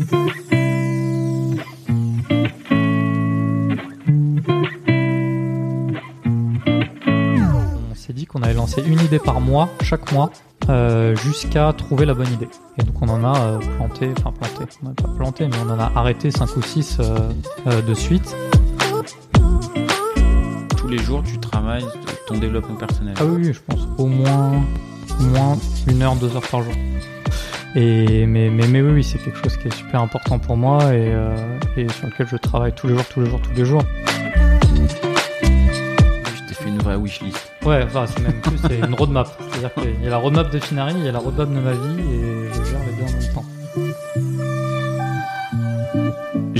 On s'est dit qu'on allait lancer une idée par mois, chaque mois, euh, jusqu'à trouver la bonne idée. Et donc on en a euh, planté, enfin planté, on n'a pas planté, mais on en a arrêté 5 ou 6 de suite. Tous les jours, tu travailles ton développement personnel. Ah oui, oui, je pense au moins, au moins une heure, deux heures par jour. Et mais, mais, mais oui, oui, c'est quelque chose qui est super important pour moi et, euh, et sur lequel je travaille tous les jours, tous les jours, tous les jours. Je t'ai fait une vraie wishlist. Ouais, enfin, c'est même plus, c'est une roadmap. C'est-à-dire qu'il y a la roadmap de Finari, il y a la roadmap de ma vie et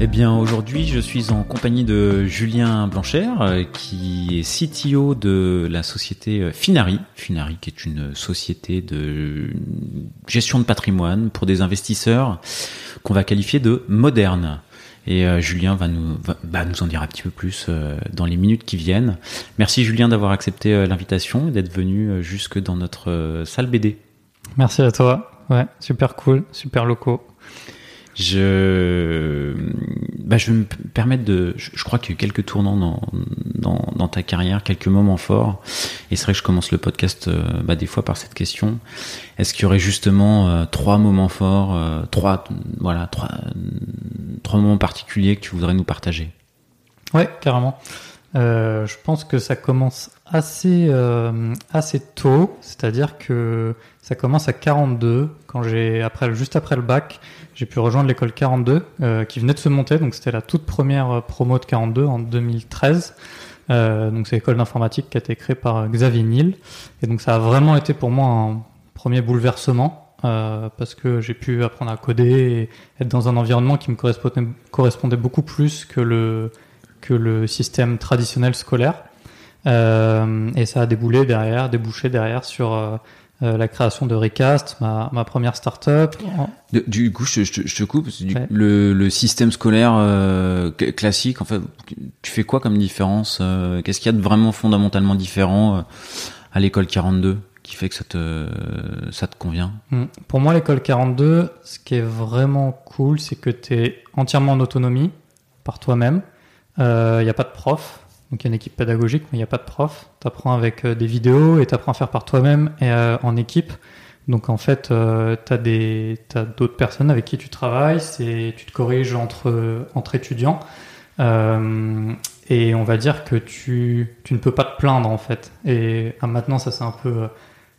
Eh bien, aujourd'hui, je suis en compagnie de Julien Blanchère, euh, qui est CTO de la société euh, Finari. Finari, qui est une société de gestion de patrimoine pour des investisseurs qu'on va qualifier de modernes. Et euh, Julien va nous, va, nous en dire un petit peu plus dans les minutes qui viennent. Merci Julien d'avoir accepté l'invitation et d'être venu jusque dans notre salle BD. Merci à toi. Ouais, super cool, super locaux. Je, bah, je vais me permettre de. Je, crois qu'il y a eu quelques tournants dans, dans, ta carrière, quelques moments forts. Et c'est vrai que je commence le podcast euh, bah, des fois par cette question. Est-ce qu'il y aurait justement euh, trois moments forts, euh, trois, voilà, trois, trois moments particuliers que tu voudrais nous partager? Ouais, carrément. je pense que ça commence assez assez tôt, c'est-à-dire que ça commence à 42 quand j'ai après juste après le bac j'ai pu rejoindre l'école 42 euh, qui venait de se monter. Donc c'était la toute première euh, promo de 42 en 2013. Euh, donc c'est l'école d'informatique qui a été créée par Xavier Niel. Et donc ça a vraiment été pour moi un premier bouleversement parce que j'ai pu apprendre à coder et être dans un environnement qui me correspondait, beaucoup plus que le, système traditionnel scolaire. Et ça a déboulé derrière, débouché derrière sur euh, la création de Recast, ma, ma première start-up. du coup, je, je, te coupe. le, le, système scolaire euh, classique, en fait, tu fais quoi comme différence euh, Qu'est-ce qu'il y a de vraiment fondamentalement différent à l'école 42 qui fait que ça te, ça te convient? Hmm. Pour moi, l'école 42, ce qui est vraiment cool, c'est que tu es entièrement en autonomie par toi-même. Il n'y a pas de prof. Donc il y a une équipe pédagogique, mais il n'y a pas de prof. Tu apprends avec euh, des vidéos et tu apprends à faire par toi-même et euh, en équipe. Donc en fait, euh, tu as d'autres personnes avec qui tu travailles, tu te corriges entre étudiants. Euh, et on va dire que tu, tu ne peux pas te plaindre en fait. Et ah, maintenant, ça s'est un peu,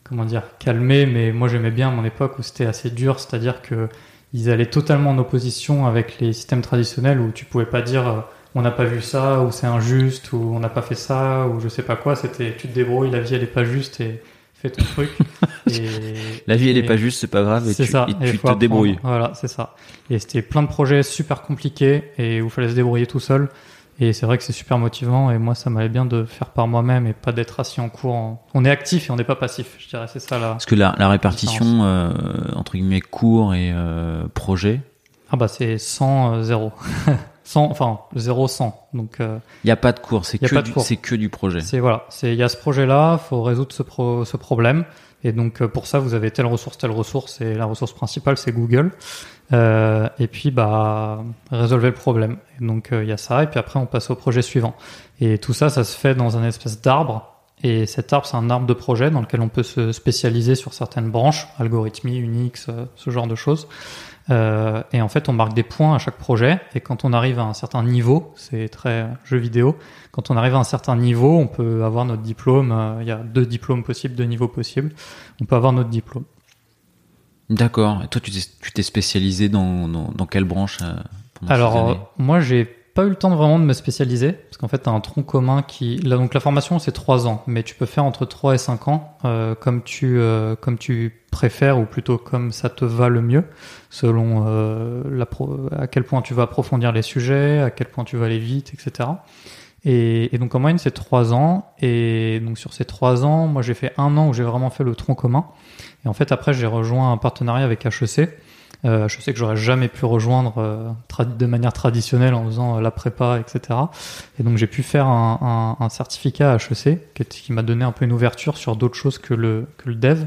comment dire, calmé, mais moi j'aimais bien mon époque où c'était assez dur, c'est-à-dire que ils allaient totalement en opposition avec les systèmes traditionnels où tu pouvais pas dire on n'a pas vu ça, ou c'est injuste, ou on n'a pas fait ça, ou je sais pas quoi. C'était tu te débrouilles, la vie elle est pas juste et fais ton truc. la vie elle est pas juste, c'est pas grave, et tu, ça. tu te débrouilles. Voilà, c'est ça. Et c'était plein de projets super compliqués et où il fallait se débrouiller tout seul. Et c'est vrai que c'est super motivant et moi ça m'allait bien de faire par moi-même et pas d'être assis en cours. On est actif et on n'est pas passif, je dirais, c'est ça là. Parce que la, la répartition euh, entre guillemets cours et euh, projet. Ah bah c'est 100 0. 100, enfin 0 100. Donc il euh, n'y a pas de cours, c'est que du, c'est que du projet. C'est voilà, c'est il y a ce projet là, faut résoudre ce pro, ce problème et donc euh, pour ça vous avez telle ressource telle ressource et la ressource principale c'est Google. Euh, et puis bah résolvez le problème. Et donc il y a ça et puis après on passe au projet suivant. Et tout ça ça se fait dans un espèce d'arbre et cet arbre, c'est un arbre de projet dans lequel on peut se spécialiser sur certaines branches, algorithmie, Unix, ce genre de choses. Euh, et en fait, on marque des points à chaque projet. Et quand on arrive à un certain niveau, c'est très jeu vidéo. Quand on arrive à un certain niveau, on peut avoir notre diplôme. Euh, il y a deux diplômes possibles, deux niveaux possibles. On peut avoir notre diplôme. D'accord. Et toi, tu t'es spécialisé dans, dans, dans, quelle branche euh, Alors, moi, j'ai pas eu le temps vraiment de me spécialiser parce qu'en fait, tu as un tronc commun qui. Donc, la formation, c'est trois ans, mais tu peux faire entre 3 et 5 ans euh, comme, tu, euh, comme tu préfères ou plutôt comme ça te va le mieux selon euh, à quel point tu vas approfondir les sujets, à quel point tu vas aller vite, etc. Et, et donc en moyenne c'est trois ans. Et donc sur ces trois ans, moi j'ai fait un an où j'ai vraiment fait le tronc commun. Et en fait après j'ai rejoint un partenariat avec HEC. Euh, je sais que j'aurais jamais pu rejoindre euh, de manière traditionnelle en faisant euh, la prépa, etc. Et donc j'ai pu faire un, un, un certificat HEC qui, qui m'a donné un peu une ouverture sur d'autres choses que le, que le dev.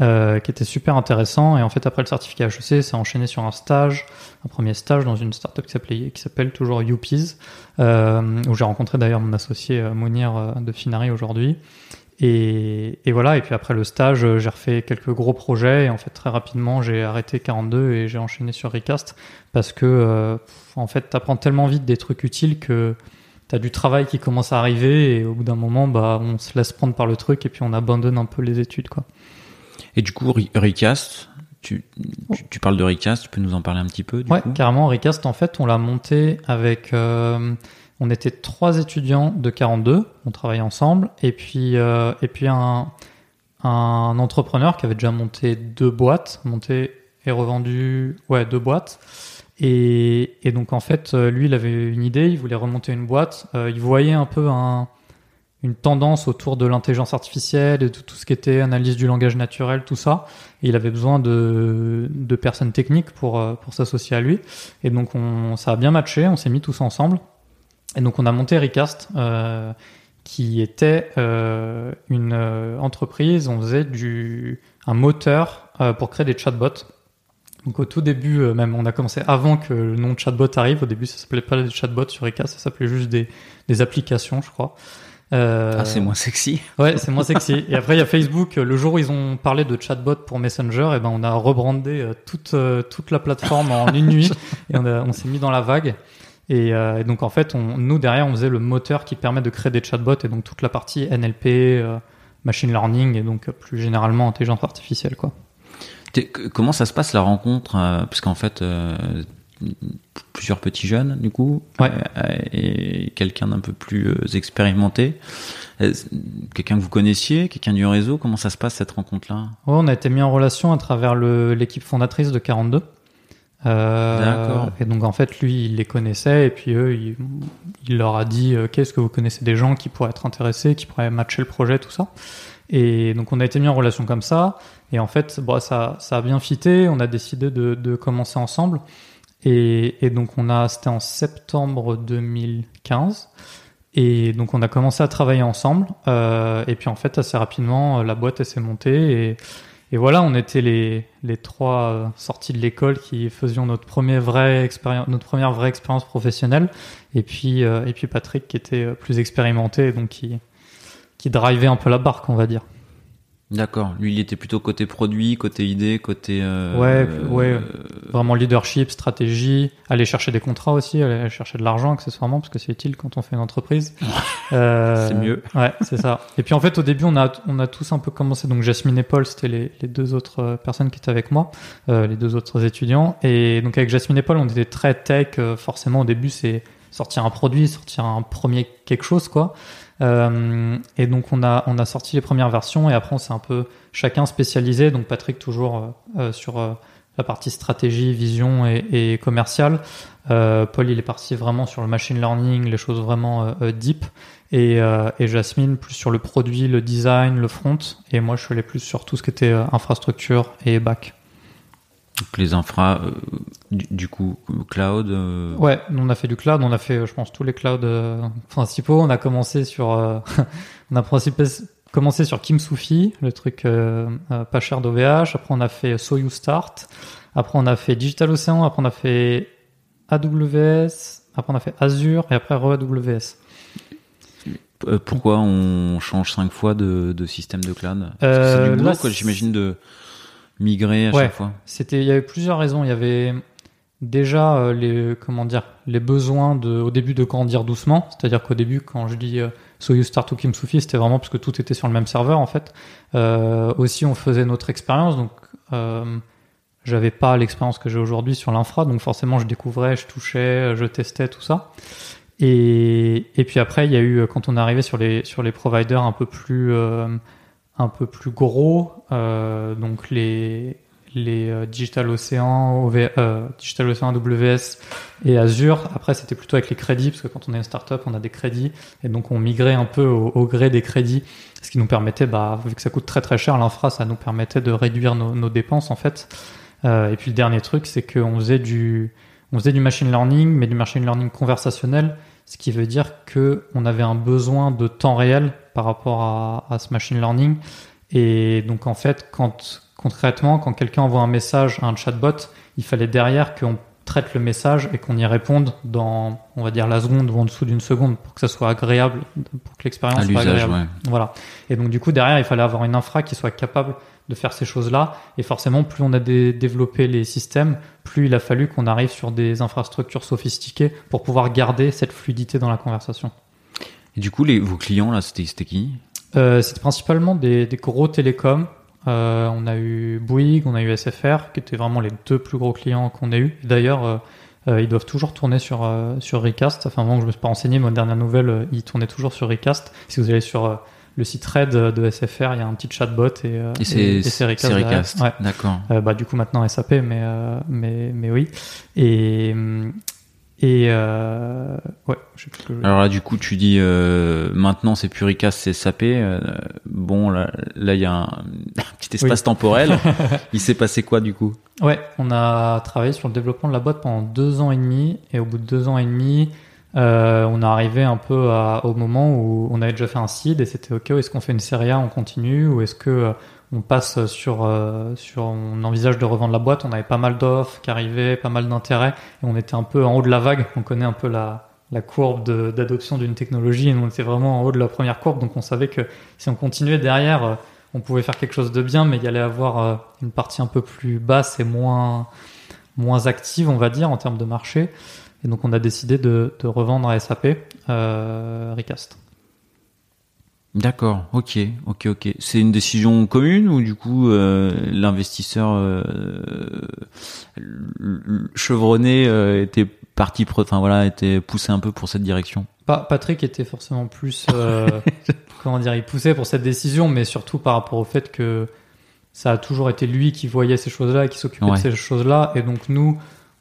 Euh, qui était super intéressant. Et en fait, après le certificat HEC, ça a enchaîné sur un stage, un premier stage dans une startup qui s'appelle toujours Youpies, euh, où j'ai rencontré d'ailleurs mon associé Monir de Finari aujourd'hui. Et, et, voilà. Et puis après le stage, j'ai refait quelques gros projets. Et en fait, très rapidement, j'ai arrêté 42 et j'ai enchaîné sur Recast parce que, euh, en fait, t'apprends tellement vite des trucs utiles que t'as du travail qui commence à arriver et au bout d'un moment, bah, on se laisse prendre par le truc et puis on abandonne un peu les études, quoi. Et du coup, Recast, tu, tu, tu, parles de Recast, tu peux nous en parler un petit peu du Ouais, coup? carrément. Recast, en fait, on l'a monté avec. Euh, on était trois étudiants de 42, on travaillait ensemble, et puis, euh, et puis un, un entrepreneur qui avait déjà monté deux boîtes, monté et revendu ouais, deux boîtes. Et, et donc, en fait, lui, il avait une idée, il voulait remonter une boîte. Euh, il voyait un peu un une tendance autour de l'intelligence artificielle et de tout ce qui était analyse du langage naturel, tout ça. Et il avait besoin de, de personnes techniques pour, euh, pour s'associer à lui. Et donc on, ça a bien matché, on s'est mis tous ensemble. Et donc on a monté Recast, euh, qui était euh, une euh, entreprise, on faisait du, un moteur euh, pour créer des chatbots. Donc au tout début, euh, même on a commencé avant que le nom de chatbot arrive. Au début, ça s'appelait pas des chatbots sur Recast, ça s'appelait juste des, des applications, je crois. Euh, ah, c'est moins sexy. Ouais, c'est moins sexy. et après, il y a Facebook. Le jour où ils ont parlé de chatbot pour Messenger, et ben, on a rebrandé euh, toute, toute la plateforme en une nuit et on, a, on s'est mis dans la vague. Et, euh, et, donc, en fait, on, nous, derrière, on faisait le moteur qui permet de créer des chatbots et donc toute la partie NLP, euh, machine learning et donc plus généralement intelligence artificielle, quoi. Comment ça se passe la rencontre Parce qu'en fait, plusieurs petits jeunes du coup ouais. et quelqu'un d'un peu plus expérimenté quelqu'un que vous connaissiez quelqu'un du réseau comment ça se passe cette rencontre là ouais, on a été mis en relation à travers l'équipe fondatrice de 42 euh, et donc en fait lui il les connaissait et puis eux il, il leur a dit qu'est-ce que vous connaissez des gens qui pourraient être intéressés qui pourraient matcher le projet tout ça. Et donc on a été mis en relation comme ça. Et en fait bon, ça, ça a bien fité. On a décidé de, de commencer ensemble. Et, et, donc on a, c'était en septembre 2015. Et donc on a commencé à travailler ensemble. Euh, et puis en fait assez rapidement la boîte elle s'est montée. Et, et voilà on était les, les trois sortis de l'école qui faisions notre premier notre première vraie expérience professionnelle. Et puis euh, et puis Patrick qui était plus expérimenté donc qui qui drivait un peu la barque on va dire. D'accord. Lui, il était plutôt côté produit, côté idée, côté. Euh, ouais, ouais. Euh, vraiment leadership, stratégie, aller chercher des contrats aussi, aller chercher de l'argent accessoirement parce que c'est utile quand on fait une entreprise. euh, c'est mieux. Ouais, c'est ça. Et puis en fait, au début, on a on a tous un peu commencé. Donc Jasmine et Paul, c'était les, les deux autres personnes qui étaient avec moi, euh, les deux autres étudiants. Et donc avec Jasmine et Paul, on était très tech. forcément, au début, c'est sortir un produit, sortir un premier quelque chose, quoi. Euh, et donc on a on a sorti les premières versions et après on s'est un peu chacun spécialisé. Donc Patrick toujours euh, sur euh, la partie stratégie, vision et, et commerciale. Paul il est parti vraiment sur le machine learning, les choses vraiment deep. Et, et Jasmine plus sur le produit, le design, le front. Et moi je suis allé plus sur tout ce qui était infrastructure et back. Donc les infras, euh, du, du, coup, cloud. Euh... Ouais, on a fait du cloud, on a fait, je pense, tous les clouds euh, principaux. On a commencé sur, euh, on a commencé sur Kimsufi, le truc pas cher d'OVH. Après, on a fait Soyou Start. Après, on a fait Digital Ocean. Après, on a fait AWS. Après, on a fait Azure et après AWS. Pourquoi on change cinq fois de, de système de cloud? C'est du boulot, quoi, j'imagine, de migrer à ouais, chaque fois C'était, il y avait plusieurs raisons. Il y avait déjà euh, les, comment dire, les besoins de, au début de grandir doucement. C'est-à-dire qu'au début, quand je dis euh, Soyuz Start ou Kimsufi, c'était vraiment parce que tout était sur le même serveur en fait. Euh, aussi, on faisait notre expérience, donc j'avais pas l'expérience que j'ai aujourd'hui sur l'infra, donc forcément, je découvrais, je touchais, je testais tout ça. Et, et puis après, il y a eu quand on est arrivé sur les sur les providers un peu plus un peu plus gros, euh, donc les, les euh, Digital Ocean, euh, Digital Ocean AWS et Azure. Après, c'était plutôt avec les crédits, parce que quand on est une startup, on a des crédits, et donc on migrait un peu au, gré des crédits, ce qui nous permettait, bah, vu que ça coûte très très cher, l'infra, ça nous permettait de réduire nos, dépenses en fait. Et puis le dernier truc, c'est qu'on faisait du, on faisait du machine learning, mais du machine learning conversationnel, ce qui veut dire que on avait un besoin de temps réel par rapport à, à ce machine learning. Et donc en fait, quand concrètement, quand quelqu'un envoie un message à un chatbot, il fallait derrière qu'on traite le message et qu'on y réponde dans, on va dire, la seconde ou en dessous d'une seconde pour que ça soit agréable, pour que l'expérience soit agréable. ouais. Voilà. Et donc du coup derrière, il fallait avoir une infra qui soit capable de faire ces choses-là. Et forcément, plus on a dé- développé les systèmes, plus il a fallu qu'on arrive sur des infrastructures sophistiquées pour pouvoir garder cette fluidité dans la conversation. Et du coup, les, vos clients, là, c'était qui? Euh, C'était principalement des, des gros télécoms. Euh, on a eu Bouygues, on a eu SFR, qui étaient vraiment les deux plus gros clients qu'on ait eu. D'ailleurs, euh, ils doivent toujours tourner sur, sur Recast. Enfin, moi, je me suis pas renseigné, mais aux dernières nouvelles, euh, ils tournaient toujours sur Recast. Si vous allez sur le site Red de SFR, il y a un petit chatbot et, euh, Et c'est Recast. Ouais. D'accord. Euh, bah, du coup, maintenant SAP, mais, euh, mais, mais oui. Et, hum, et euh, ouais, je sais plus ce que je- Alors là, du coup, tu dis euh, maintenant c'est plus Recast, c'est SAP. euh, bon, là, là, il y a un, un petit espace temporel. il s'est passé quoi du coup? Ouais, on a travaillé sur le développement de la boîte pendant deux ans et demi, et au bout de deux ans et demi, euh, on est arrivé un peu à- au moment où on avait déjà fait un seed et c'était ok. Est-ce qu'on fait une série A, on continue, ou est-ce que euh, on passe sur euh, sur on envisage de revendre la boîte On avait pas mal d'offres qui arrivaient, pas mal d'intérêt, et on était un peu en haut de la vague. On connaît un peu la la courbe d'adoption d'une technologie, et on était vraiment en haut de la première courbe, donc on savait que si on continuait derrière, euh, on pouvait faire quelque chose de bien, mais il y allait avoir euh, une partie un peu plus basse et moins, moins active, on va dire, en termes de marché. Et donc, on a décidé de, de revendre à SAP euh, Recast. D'accord. Ok. Ok. Ok. C'est une décision commune ou du coup euh, l'investisseur euh, chevronné euh, était parti, enfin voilà, était poussé un peu pour cette direction? Pa- Patrick était forcément plus, comment dire, il poussait pour cette décision, mais surtout par rapport au fait que ça a toujours été lui qui voyait ces choses-là et qui s'occupait Ouais. de ces choses-là. Et donc, nous,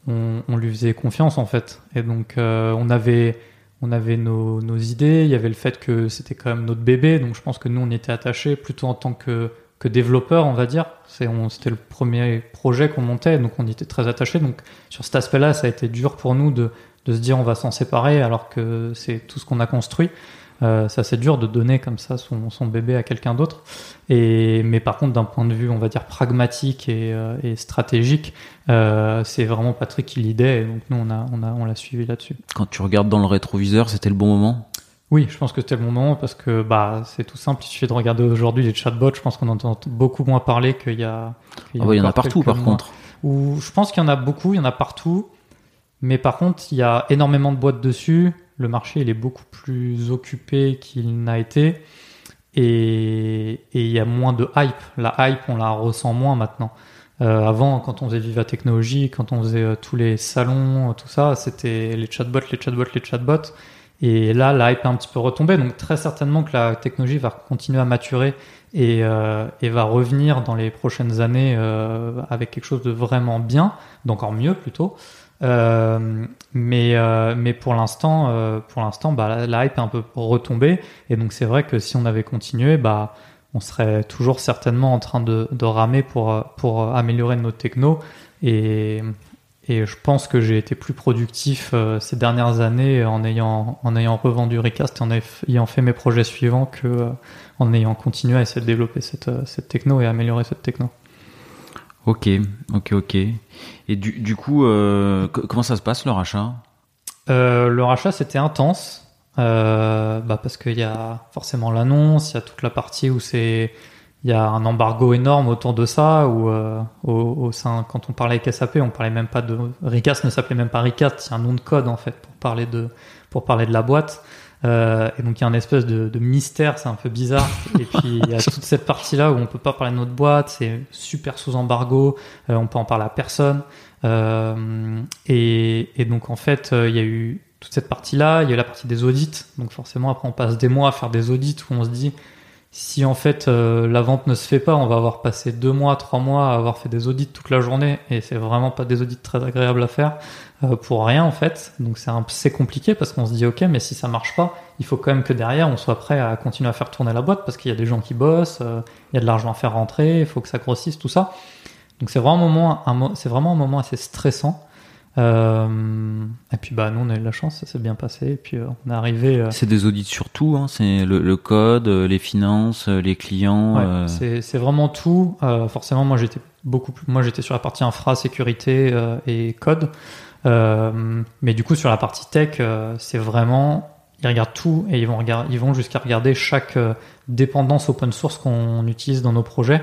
on, on lui faisait confiance, en fait. Et donc, on avait, on avait nos, nos idées, il y avait le fait que c'était quand même notre bébé, donc je pense que nous, on était attachés plutôt en tant que, que développeur, on va dire. C'était le premier projet qu'on montait, donc on était très attachés. Donc, sur cet aspect-là, ça a été dur pour nous de se dire on va s'en séparer alors que c'est tout ce qu'on a construit. Euh, c'est assez dur de donner comme ça son, son bébé à quelqu'un d'autre. Et mais par contre, d'un point de vue, on va dire pragmatique et, euh, et stratégique, euh, c'est vraiment Patrick qui l'idée. Donc nous, on a, on a, on l'a suivi là-dessus. Quand tu regardes dans le rétroviseur, c'était le bon moment? Oui, je pense que c'était le bon moment parce que bah c'est tout simple. Il suffit de regarder aujourd'hui les chatbots. Je pense qu'on entend beaucoup moins parler qu'il y a. qu'il Ah ouais, il y en a partout par mois. contre. Ou je pense qu'il y en a beaucoup, il y en a partout. Mais par contre, il y a énormément de boîtes dessus. Le marché, il est beaucoup plus occupé qu'il n'a été. Et, il y a moins de hype. La hype, on la ressent moins maintenant. Euh, avant, quand on faisait Viva Technologie, quand on faisait euh, tous les salons, euh, tout ça, c'était les chatbots, les chatbots, les chatbots. Et là, la hype est un petit peu retombée. Donc très certainement que la technologie va continuer à maturer et, va revenir dans les prochaines années avec quelque chose de vraiment bien, d'encore mieux plutôt. Euh, mais euh, mais pour l'instant, euh, pour l'instant, bah, la, hype est un peu retombée et donc c'est vrai que si on avait continué, bah on serait toujours certainement en train de, de ramer pour pour améliorer notre techno et et je pense que j'ai été plus productif ces dernières années en ayant en ayant revendu Recast et en ayant fait mes projets suivants que en ayant continué à essayer de développer cette cette techno et améliorer cette techno. Ok, ok, ok. Et du, du coup, euh, co- comment ça se passe le rachat? Euh, le rachat, c'était intense. Euh, bah parce qu'il y a forcément l'annonce, il y a toute la partie où c'est il y a un embargo énorme autour de ça où au, quand on parlait avec SAP on parlait même pas de Recast ne s'appelait même pas Recast c'est un nom de code en fait pour parler de la boîte euh, et donc il y a une espèce de, de mystère c'est un peu bizarre. Et puis il y a toute cette partie là où on peut pas parler de notre boîte. C'est super sous embargo. Euh, on peut en parler à personne. Euh, et, et donc en fait euh, il y a eu toute cette partie là il y a eu la partie des audits. Donc forcément après on passe des mois à faire des audits où on se dit si en fait euh, la vente ne se fait pas, on va avoir passé deux mois, trois mois à avoir fait des audits toute la journée et c'est vraiment pas des audits très agréables à faire euh, pour rien en fait. Donc c'est c'est compliqué parce qu'on se dit ok, mais si ça marche pas, il faut quand même que derrière on soit prêt à continuer à faire tourner la boîte parce qu'il y a des gens qui bossent, euh, il y a de l'argent à faire rentrer, il faut que ça grossisse tout ça. Donc c'est vraiment un moment, c'est vraiment un moment assez stressant. Euh, et puis bah nous on a eu de la chance, ça s'est bien passé. Et puis euh, on est arrivé. euh, C'est des audits sur tout, hein. c'est le, le code, les finances, les clients. Ouais, c'est c'est vraiment tout. Forcément, moi j'étais beaucoup plus. Moi j'étais sur la partie infra, sécurité et code. Mais du coup sur la partie tech, c'est vraiment ils regardent tout et ils vont regarder, ils vont jusqu'à regarder chaque dépendance open source qu'on utilise dans nos projets.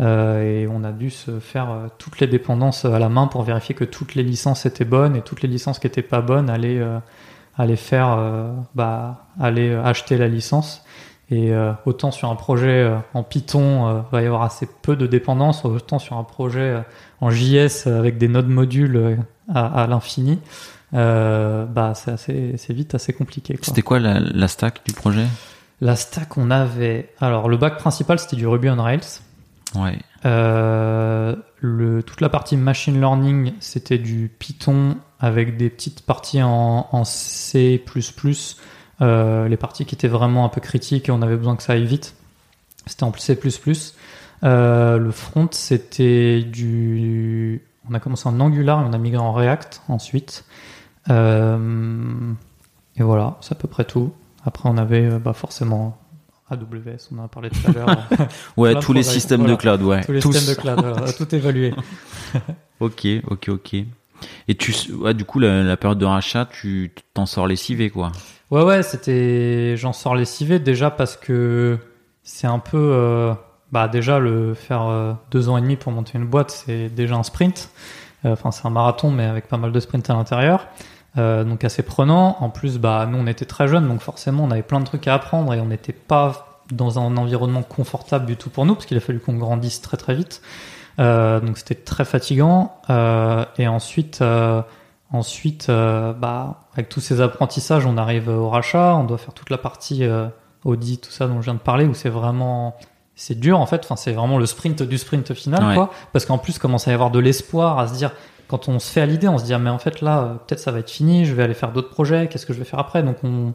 Euh, et on a dû se faire euh, toutes les dépendances à la main pour vérifier que toutes les licences étaient bonnes et toutes les licences qui étaient pas bonnes allaient euh, allaient faire bah aller acheter la licence. Et euh, autant sur un projet euh, en Python, euh, va y avoir assez peu de dépendances, autant sur un projet en JS avec des nodes modules à, à l'infini, bah c'est assez, c'est vite assez compliqué. C'était quoi la, la stack du projet? La stack, on avait, alors le bac principal c'était du Ruby on Rails. Ouais. Euh, toute la partie machine learning, c'était du Python avec des petites parties en, C++, euh, les parties qui étaient vraiment un peu critiques et on avait besoin que ça aille vite. C'était en C++. Euh, le front, c'était du... On a commencé en Angular et on a migré en React ensuite. Et voilà, c'est à peu près tout. Après, on avait bah, forcément AWS, on en a parlé tout à l'heure. Ouais, tous les systèmes Voilà. de cloud, ouais. Tous les Tous. systèmes de cloud, voilà, tout évalué. Ok, ok, ok. Et tu, ouais, du coup, la, la période de rachat, tu t'en sors lessivé, quoi. Ouais, ouais, c'était. J'en sors lessivé déjà parce que c'est un peu. euh, Bah, déjà, le faire euh, deux ans et demi pour monter une boîte, c'est déjà un sprint. Euh, Enfin, c'est un marathon, mais avec pas mal de sprints à l'intérieur. Euh, donc, assez prenant. En plus, bah, nous, on était très jeunes, donc forcément, on avait plein de trucs à apprendre et on n'était pas dans un environnement confortable du tout pour nous, parce qu'il a fallu qu'on grandisse très, très vite. Euh, donc, c'était très fatigant. Euh, et ensuite. Ensuite, bah, avec tous ces apprentissages, on arrive au rachat, on doit faire toute la partie audit, tout ça dont je viens de parler, où c'est vraiment, c'est dur en fait. Enfin, c'est vraiment le sprint du sprint final, Ouais. quoi. Parce qu'en plus, commence à y avoir de l'espoir, à se dire, quand on se fait à l'idée, on se dit, ah, mais en fait là, euh, peut-être ça va être fini, je vais aller faire d'autres projets, qu'est-ce que je vais faire après? Donc on,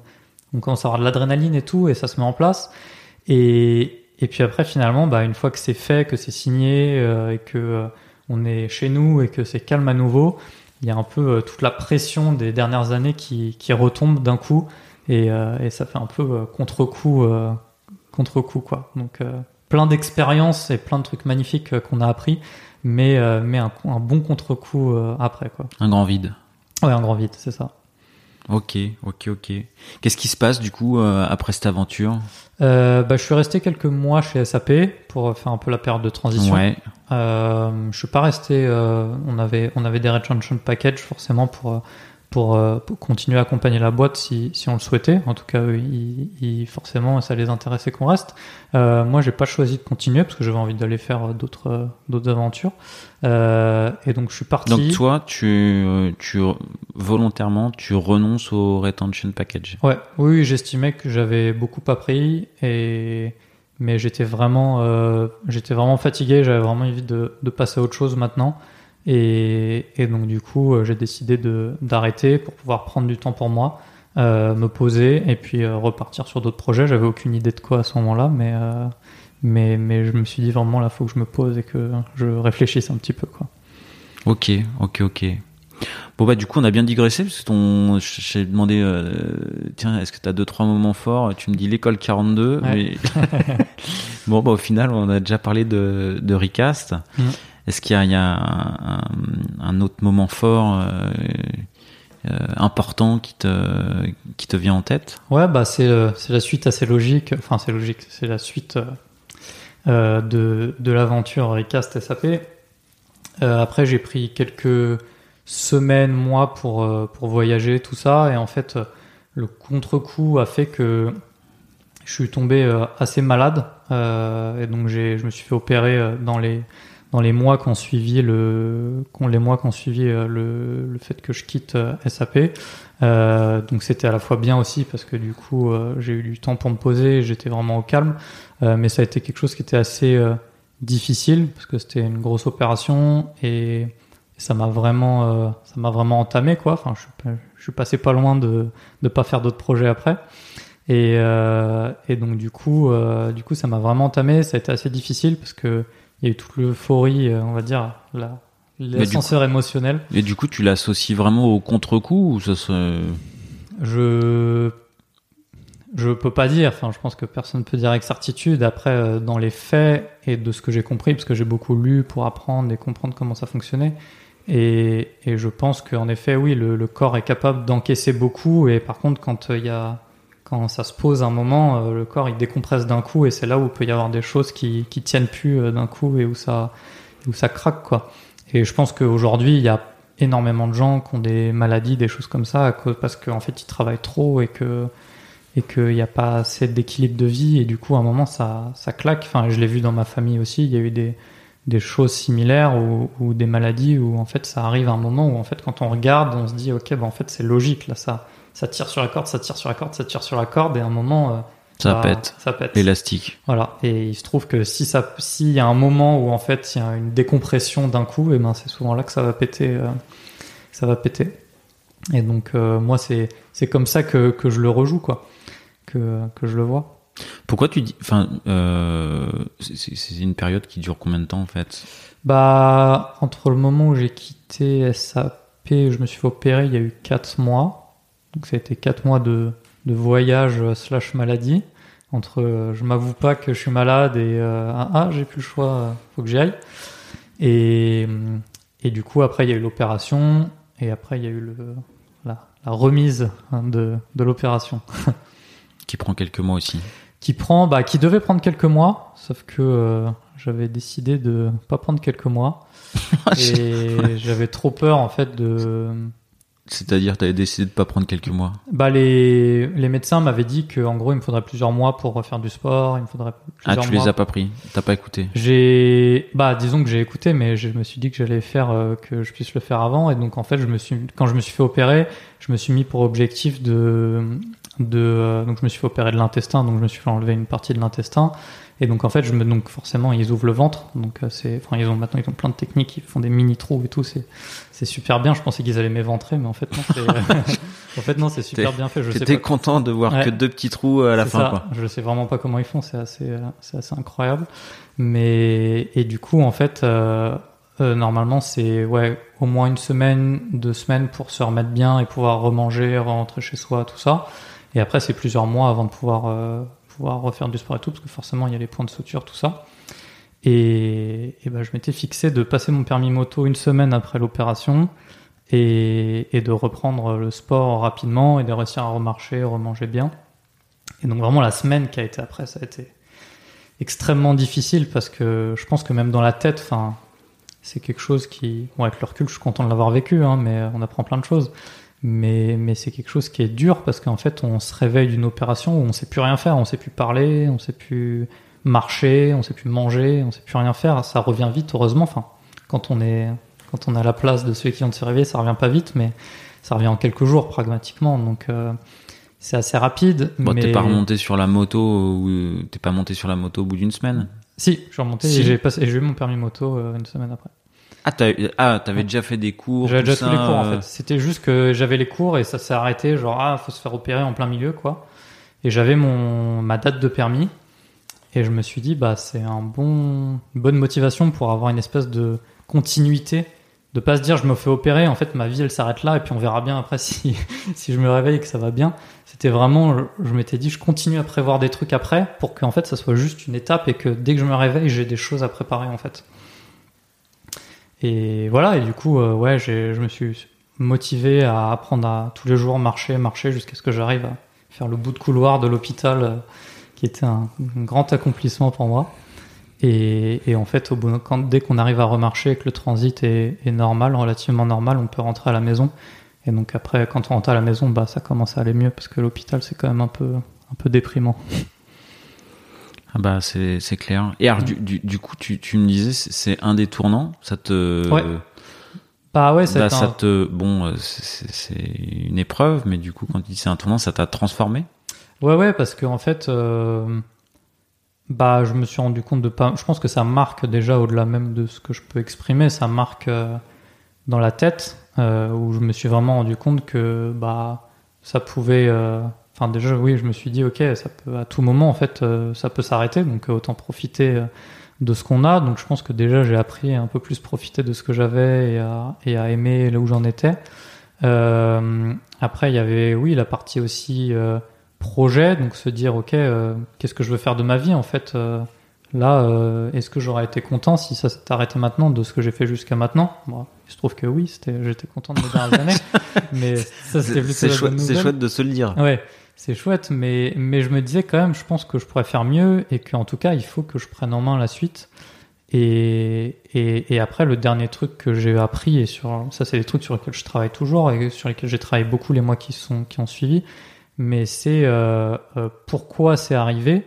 on commence à avoir de l'adrénaline et tout, et ça se met en place. Et, et puis après, finalement, bah, une fois que c'est fait, que c'est signé, euh, et que euh, on est chez nous et que c'est calme à nouveau, il y a un peu euh, toute la pression des dernières années qui, qui retombe d'un coup, et, euh, et ça fait un peu contre-coup, euh, contre-coup quoi. Donc euh, plein d'expériences et plein de trucs magnifiques euh, qu'on a appris, mais, euh, mais un, un bon contre-coup euh, après quoi. Un grand vide. Ouais, un grand vide, c'est ça. Ok, ok, ok. Qu'est-ce qui se passe, du coup, euh, après cette aventure? Bah, je suis resté quelques mois chez SAP pour faire un peu la période de transition. Ouais. Je suis pas resté. on avait on avait des retention package forcément pour pour, euh, pour continuer à accompagner la boîte si, si on le souhaitait. En tout cas, ils, ils- forcément, ça les intéressait qu'on reste. Euh, moi, j'ai pas choisi de continuer parce que j'avais envie d'aller faire euh, d'autres euh, d'autres aventures. Euh, et donc, je suis parti. Donc toi, tu, tu volontairement, tu renonces au retention package. Ouais, oui, j'estimais que j'avais beaucoup appris et mais j'étais vraiment j'étais vraiment fatigué, j'avais vraiment envie de, de passer à autre chose maintenant et, et donc du coup euh, j'ai décidé d'arrêter pour pouvoir prendre du temps pour moi, euh, me poser et puis euh, repartir sur d'autres projets. J'avais aucune idée de quoi à ce moment-là, mais euh, mais mais je me suis dit vraiment là faut que je me pose et que je réfléchisse un petit peu quoi. Ok, ok, ok. Bon bah du coup on a bien digressé parce que ton, j'ai demandé, euh, tiens, est-ce que tu as deux trois moments forts? Tu me dis l'école 42. Ouais. Mais... bon bah au final on a déjà parlé de, de Recast. Mm. Est-ce qu'il y a, un, autre moment fort euh, euh, important qui te qui te vient en tête? Ouais, bah c'est euh, c'est la suite assez logique. Enfin, c'est logique. C'est la suite de de l'aventure Recast SAP. Après, j'ai pris quelques semaines, mois pour pour voyager, tout ça, et en fait, le contre-coup a fait que je suis tombé assez malade, et donc je me suis fait opérer dans les dans les mois qui ont suivi le, les mois euh, le, le fait que je quitte euh, SAP. Euh, donc c'était à la fois bien aussi parce que du coup j'ai eu du temps pour me poser, j'étais vraiment au calme, mais ça a été quelque chose qui était assez difficile parce que c'était une grosse opération et ça m'a vraiment, ça m'a vraiment entamé quoi. Enfin, je, je suis passé pas loin de de pas faire d'autres projets après. Et, et donc du coup, du coup, ça m'a vraiment entamé. Ça a été assez difficile parce que il y a eu toute l'euphorie, euh, on va dire, la- l'ascenseur émotionnel. Et du coup, tu l'associes vraiment au contre-coup ou ça. Je je peux pas dire. Enfin, je pense que personne peut dire avec certitude. Après, euh, dans les faits et de ce que j'ai compris, parce que j'ai beaucoup lu pour apprendre et comprendre comment ça fonctionnait. Et, et je pense qu'en effet, oui, le, le corps est capable d'encaisser beaucoup. Et par contre, quand euh, il y a quand ça se pose un moment, euh, le corps il décompresse d'un coup et c'est là où il peut y avoir des choses qui qui tiennent plus euh, d'un coup et où ça où ça craque quoi. Et je pense qu'aujourd'hui il y a énormément de gens qui ont des maladies, des choses comme ça parce qu'en fait ils travaillent trop et que et qu'il n'y a pas assez d'équilibre de vie et du coup à un moment ça ça claque. Enfin je l'ai vu dans ma famille aussi, il y a eu des des choses similaires ou, ou des maladies où en fait ça arrive à un moment où en fait quand on regarde on se dit ok bah en fait c'est logique là ça ça tire sur la corde, ça tire sur la corde, ça tire sur la corde, et à un moment, euh, Ça bah, pète. Ça pète. L'élastique. Voilà. Et il se trouve que si ça, s'il y a un moment où en fait il y a une décompression d'un coup, et ben c'est souvent là que ça va péter, euh, ça va péter. Et donc euh, moi c'est c'est comme ça que que je le rejoue quoi, que que je le vois. Pourquoi tu dis... Enfin, euh, c'est une période qui dure combien de temps en fait? Bah entre le moment où j'ai quitté SAP, je me suis fait opérer, il y a eu 4 mois. Donc ça a été 4 mois de de voyage euh, slash maladie. Entre euh, je m'avoue pas que je suis malade et euh, ah, j'ai plus le choix, euh, faut que j'y aille. Et et du coup après il y a eu l'opération et après il y a eu le la, la remise hein, de de l'opération Qui prend quelques mois aussi. qui prend bah qui devait prendre quelques mois sauf que euh, j'avais décidé de pas prendre quelques mois et j'avais trop peur en fait de C'est-à-dire, tu avais décidé de pas prendre quelques mois. bah les les médecins m'avaient dit que en gros il me faudrait plusieurs mois pour refaire du sport il me faudrait Ah, plusieurs tu mois les as pas pris. T'as pas écouté. j'ai bah disons que j'ai écouté mais je me suis dit que j'allais faire euh, que je puisse le faire avant et donc en fait je me suis quand je me suis fait opérer je me suis mis pour objectif de de euh, donc je me suis fait opérer de l'intestin donc je me suis fait enlever une partie de l'intestin et donc en fait je me donc forcément ils ouvrent le ventre donc euh, c'est enfin ils ont maintenant ils ont plein de techniques ils font des mini trous et tout c'est c'est super bien je pensais qu'ils allaient m'éventrer mais en fait non c'est en fait non c'est super bien fait je sais pas content de voir Ouais. que deux petits trous à la fin, ça. quoi. Je sais vraiment pas comment ils font, c'est assez, euh, c'est assez incroyable. Mais et du coup, en fait, euh, euh, normalement, c'est ouais au moins une semaine, deux semaines pour se remettre bien et pouvoir remanger, rentrer chez soi, tout ça. Et après, c'est plusieurs mois avant de pouvoir euh, pouvoir refaire du sport et tout, parce que forcément, il y a les points de suture, tout ça. Et, et ben, je m'étais fixé de passer mon permis moto une semaine après l'opération et, et de reprendre le sport rapidement et de réussir à remarcher, remanger bien. Et donc vraiment la semaine qui a été après, ça a été extrêmement difficile parce que je pense que même dans la tête, enfin, c'est quelque chose qui, bon, avec le recul, je suis content de l'avoir vécu, hein, mais on apprend plein de choses. Mais, mais c'est quelque chose qui est dur parce qu'en fait, on se réveille d'une opération où on sait plus rien faire, on sait plus parler, on sait plus marcher, on sait plus manger, on sait plus rien faire. Ça revient vite, heureusement. Enfin, quand on est, quand on à la place de ceux qui ont de se réveiller, ça revient pas vite, mais ça revient en quelques jours, pragmatiquement. Donc, euh, c'est assez rapide. Bon, mais... t'es pas remonté sur la moto ou t'es pas monté sur la moto au bout d'une semaine? Si, je suis remonté Si. et j'ai passé, et j'ai eu mon permis moto euh, une semaine après. Ah, t'as, ah, t'avais déjà fait des cours. J'avais déjà tous les cours en euh, fait. C'était juste que j'avais les cours et ça s'est arrêté, genre ah faut se faire opérer en plein milieu quoi. Et j'avais mon ma date de permis et je me suis dit bah c'est un bon une bonne motivation pour avoir une espèce de continuité, de pas se dire je me fais opérer en fait ma vie elle s'arrête là et puis on verra bien après si si je me réveille et que ça va bien. C'était vraiment je, je m'étais dit je continue à prévoir des trucs après pour qu'en fait ça soit juste une étape et que dès que je me réveille j'ai des choses à préparer en fait. Et voilà, et du coup, euh, je me suis motivé à apprendre à tous les jours marcher, marcher jusqu'à ce que j'arrive à faire le bout de couloir de l'hôpital, euh, qui était un, grand accomplissement pour moi. Et, et en fait, au bout, dès qu'on arrive à remarcher que le transit est, est normal, relativement normal, on peut rentrer à la maison. Et donc après, quand on rentre à la maison, bah ça commence à aller mieux parce que l'hôpital c'est quand même un peu, un peu déprimant. Ah bah c'est c'est clair. Et alors du, du, du coup tu, tu me disais c'est- c'est un des tournants, ça te Ouais. Bah ouais, ça, été ça un- te bon euh, c'est c'est une épreuve, mais du coup quand tu dis c'est un tournant, ça t'a transformé? Ouais, ouais, parce que en fait, euh, bah, je me suis rendu compte de pas. Je pense que ça marque déjà au-delà même de ce que je peux exprimer, ça marque euh, dans la tête euh, où je me suis vraiment rendu compte que bah ça pouvait. Enfin, déjà, oui, je me suis dit, ok, ça peut à tout moment en fait, euh, ça peut s'arrêter, donc euh, autant profiter euh, de ce qu'on a. Donc, je pense que déjà, j'ai appris à un peu plus profiter de ce que j'avais et à, et à aimer là où j'en étais. Euh, après, il y avait, oui, la partie aussi euh, projet, donc se dire, ok, qu'est-ce que je veux faire de ma vie en fait Là, est-ce que j'aurais été content si ça s'était arrêté maintenant de ce que j'ai fait jusqu'à maintenant? Bon, Il se trouve que oui, c'était, j'étais content de mes dernières années, mais ça c'était C'est chouette, chouette de se le dire. Ouais, c'est chouette, mais, je me disais quand même, je pense que je pourrais faire mieux et qu'en tout cas, il faut que je prenne en main la suite. Et après, le dernier truc que j'ai appris, et sur ça, c'est des trucs sur lesquels je travaille toujours et sur lesquels j'ai travaillé beaucoup les mois qui, sont, qui ont suivi, mais c'est euh, euh, pourquoi c'est arrivé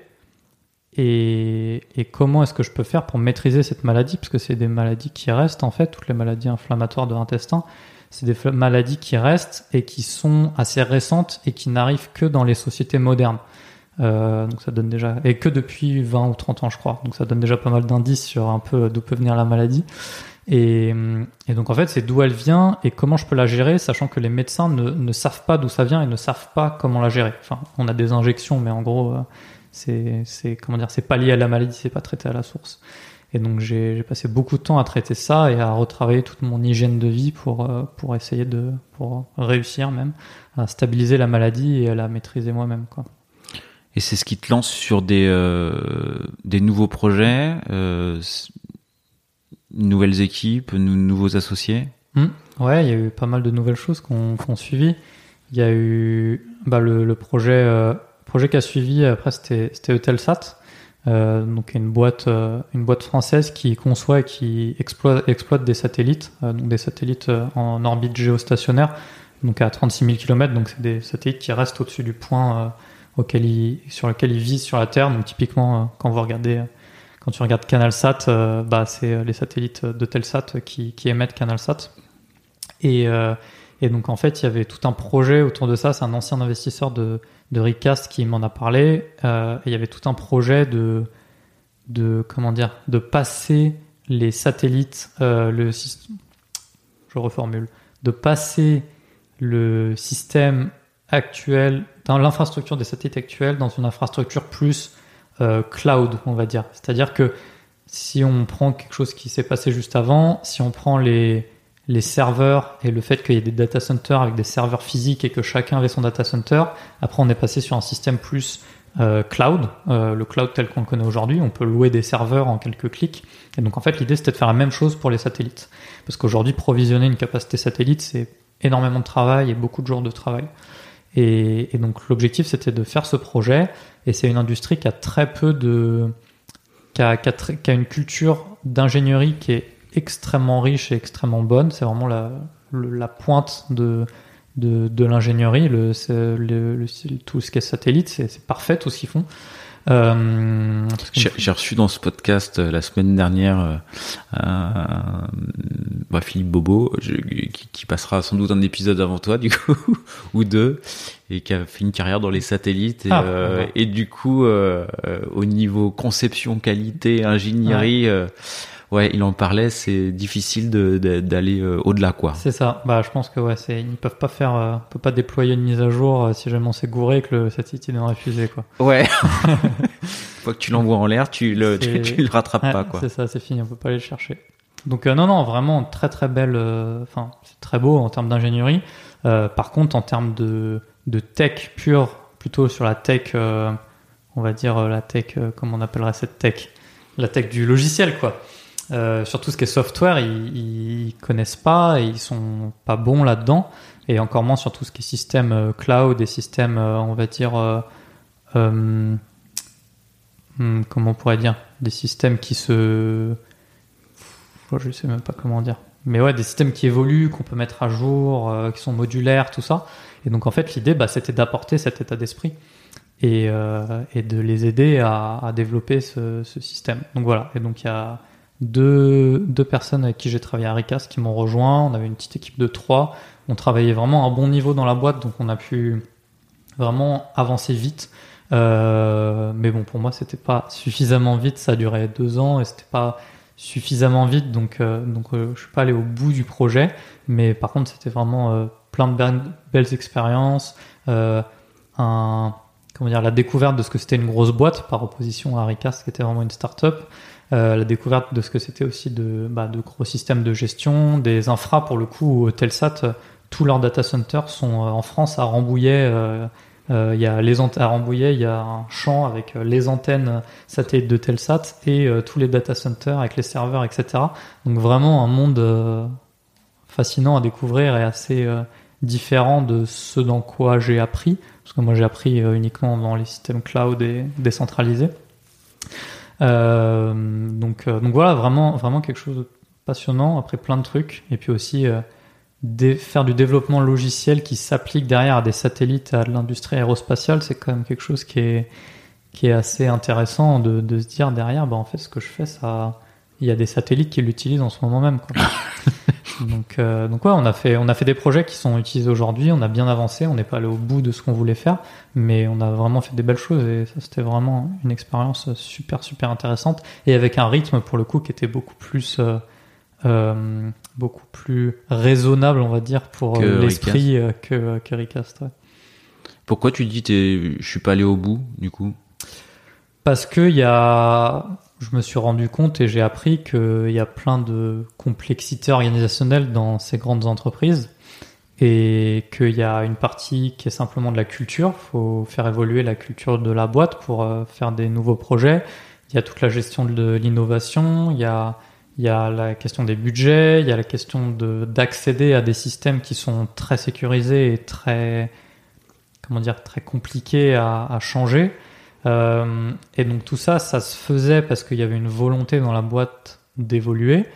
et, et comment est-ce que je peux faire pour maîtriser cette maladie, parce que c'est des maladies qui restent en fait, toutes les maladies inflammatoires de l'intestin, c'est des maladies qui restent et qui sont assez récentes et qui n'arrivent que dans les sociétés modernes. Euh, donc ça donne déjà et que depuis 20 ou 30 ans je crois. Donc ça donne déjà pas mal d'indices sur un peu d'où peut venir la maladie. Et, donc en fait c'est d'où elle vient et comment je peux la gérer, sachant que les médecins ne, ne savent pas d'où ça vient et ne savent pas comment la gérer. Enfin, on a des injections, mais en gros euh, c'est comment dire, c'est pas lié à la maladie, c'est pas traité à la source. Et donc j'ai passé beaucoup de temps à traiter ça et à retravailler toute mon hygiène de vie pour euh, pour essayer de pour réussir même à stabiliser la maladie et à la maîtriser moi-même quoi. Et c'est ce qui te lance sur des euh, des nouveaux projets, euh, nouvelles équipes, nou- nouveaux associés? Ouais, il y a eu pas mal de nouvelles choses qu'on qu'on suivi. Il y a eu bah, le, le projet euh, projet qui a suivi après c'était Eutelsat. Euh, donc une boîte euh, une boîte française qui conçoit et qui exploite des satellites euh, donc des satellites en orbite géostationnaire donc à 36 000 km donc c'est des satellites qui restent au-dessus du point auquel ils, sur lequel ils visent sur la Terre. Donc typiquement quand vous regardez quand tu regardes CanalSat bah c'est les satellites de Telsat qui, émettent CanalSat et, et donc en fait, il y avait tout un projet autour de ça. C'est un ancien investisseur de, de Recast qui m'en a parlé. Euh, il y avait tout un projet de, comment dire, de passer les satellites, euh, je reformule, de passer le système actuel dans l'infrastructure des satellites actuels dans une infrastructure plus euh, cloud, on va dire. C'est-à-dire que si on prend quelque chose qui s'est passé juste avant, si on prend les les serveurs et le fait qu'il y ait des data centers avec des serveurs physiques et que chacun avait son data center. Après, on est passé sur un système plus euh, cloud, euh, le cloud tel qu'on le connaît aujourd'hui. On peut louer des serveurs en quelques clics. Et donc, en fait, l'idée, c'était de faire la même chose pour les satellites. Parce qu'aujourd'hui, provisionner une capacité satellite, c'est énormément de travail et beaucoup de jours de travail. Et, donc, l'objectif, c'était de faire ce projet. Et c'est une industrie qui a très peu de. qui a une culture d'ingénierie qui est extrêmement riche et extrêmement bonne. C'est vraiment la, la pointe de, de, de l'ingénierie. Le, c'est- le- le- tout ce qui est satellite, c'est parfait tout ce qu'ils font. Euh, J'ai reçu dans ce podcast euh, la semaine dernière euh, bah, Philippe Bobo, je- qui, qui passera sans doute un épisode avant toi, du coup, ou deux, et qui a fait une carrière dans les satellites. Et, Ah, et du coup, au niveau conception, qualité, ingénierie, ouais, il en parlait, c'est difficile d'aller euh, au-delà, quoi. C'est ça. Bah, je pense que ouais, c'est ils peuvent pas faire, euh, on peut pas déployer une mise à jour euh, si jamais on s'est gouré et que le satellite il est fusée quoi. Ouais. Une fois que tu l'envoies en l'air, tu le, tu, le rattrapes Ouais, pas, quoi. C'est ça, c'est fini, on peut pas aller le chercher. Donc euh, non, non, vraiment très très belle. euh, Enfin, c'est très beau en termes d'ingénierie. Euh, par contre, en termes de, de tech pure, plutôt sur la tech, euh, on va dire la tech, euh, comment on appellerait cette tech? La tech du logiciel, quoi. Euh, sur tout ce qui est software, ils, ils connaissent pas et ils sont pas bons là-dedans. Et encore moins sur tout ce qui est système euh, cloud et système, euh, on va dire, euh, euh, hmm, comment on pourrait dire, des systèmes qui se, je sais même pas comment dire, mais ouais, des systèmes qui évoluent, qu'on peut mettre à jour, qui sont modulaires, tout ça. Et donc en fait, l'idée, bah, c'était d'apporter cet état d'esprit et, et de les aider à, à développer ce, ce système. Donc voilà. Et donc il y a deux, personnes avec qui j'ai travaillé à Ricas qui m'ont rejoint. On avait une petite équipe de trois. On travaillait vraiment à bon niveau dans la boîte, donc on a pu vraiment avancer vite. Euh, mais bon, pour moi, c'était pas suffisamment vite. Ça a duré deux ans et c'était pas suffisamment vite, donc euh, donc euh, je suis pas allé au bout du projet. Mais par contre, c'était vraiment euh, plein de belles, expériences, un comment dire la découverte de ce que c'était une grosse boîte par opposition à Ricas qui était vraiment une start-up. Euh, la découverte de ce que c'était aussi de, bah, de gros systèmes de gestion, des infras pour le coup, Telsat, euh, tous leurs data centers sont euh, en France à Rambouillet. Il y a les à Rambouillet, il y a un champ avec les antennes satellites de Telsat et tous les data centers avec les serveurs, etc. Donc vraiment un monde fascinant à découvrir et assez différent de ce dans quoi j'ai appris, parce que moi j'ai appris uniquement dans les systèmes cloud et décentralisés. Euh, donc, euh, donc voilà, vraiment, vraiment quelque chose de passionnant, après plein de trucs, et puis aussi euh, faire du développement logiciel qui s'applique derrière à des satellites, à de l'industrie aérospatiale, c'est quand même quelque chose qui est, qui est assez intéressant de, de se dire derrière, bah, en fait, ce que je fais, ça, il y a des satellites qui l'utilisent en ce moment même. Quoi. donc, euh, donc ouais, on a fait, on a fait des projets qui sont utilisés aujourd'hui. On a bien avancé. On n'est pas allé au bout de ce qu'on voulait faire, mais on a vraiment fait des belles choses et ça, c'était vraiment une expérience super, super intéressante et avec un rythme pour le coup qui était beaucoup plus, euh, euh, beaucoup plus raisonnable, on va dire, pour Que l'esprit que, que Recast. ouais. Pourquoi tu dis t'es, je suis pas allé au bout du coup? Parce que il y a, je me suis rendu compte et j'ai appris qu'il y a plein de complexité organisationnelle dans ces grandes entreprises et qu'il y a une partie qui est simplement de la culture. faut faire évoluer la culture de la boîte pour euh, faire des nouveaux projets. Il y a toute la gestion de l'innovation, il y a, y a la question des budgets, il y a la question de d'accéder à des systèmes qui sont très sécurisés et très, comment dire, très compliqués à, à changer. Euh, et donc tout ça, ça se faisait parce qu'il y avait une volonté dans la boîte d'évoluer,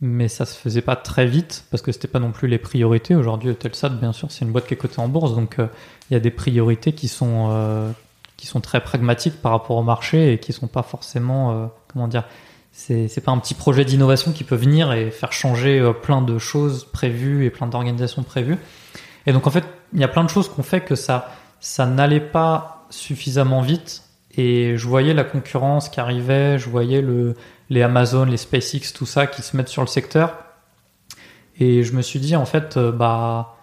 mais ça se faisait pas très vite parce que c'était pas non plus les priorités. Aujourd'hui, Telsat, bien sûr, c'est une boîte qui est cotée en bourse, donc euh, il y a des priorités qui sont euh, qui sont très pragmatiques par rapport au marché et qui sont pas forcément, comment dire, c'est c'est pas un petit projet d'innovation qui peut venir et faire changer plein de choses prévues et plein d'organisations prévues. Et donc en fait, il y a plein de choses qu'on fait que ça ça n'allait pas suffisamment vite et je voyais la concurrence qui arrivait, je voyais le, les Amazon, les SpaceX, tout ça qui se mettent sur le secteur. Et je me suis dit, en fait, euh, bah,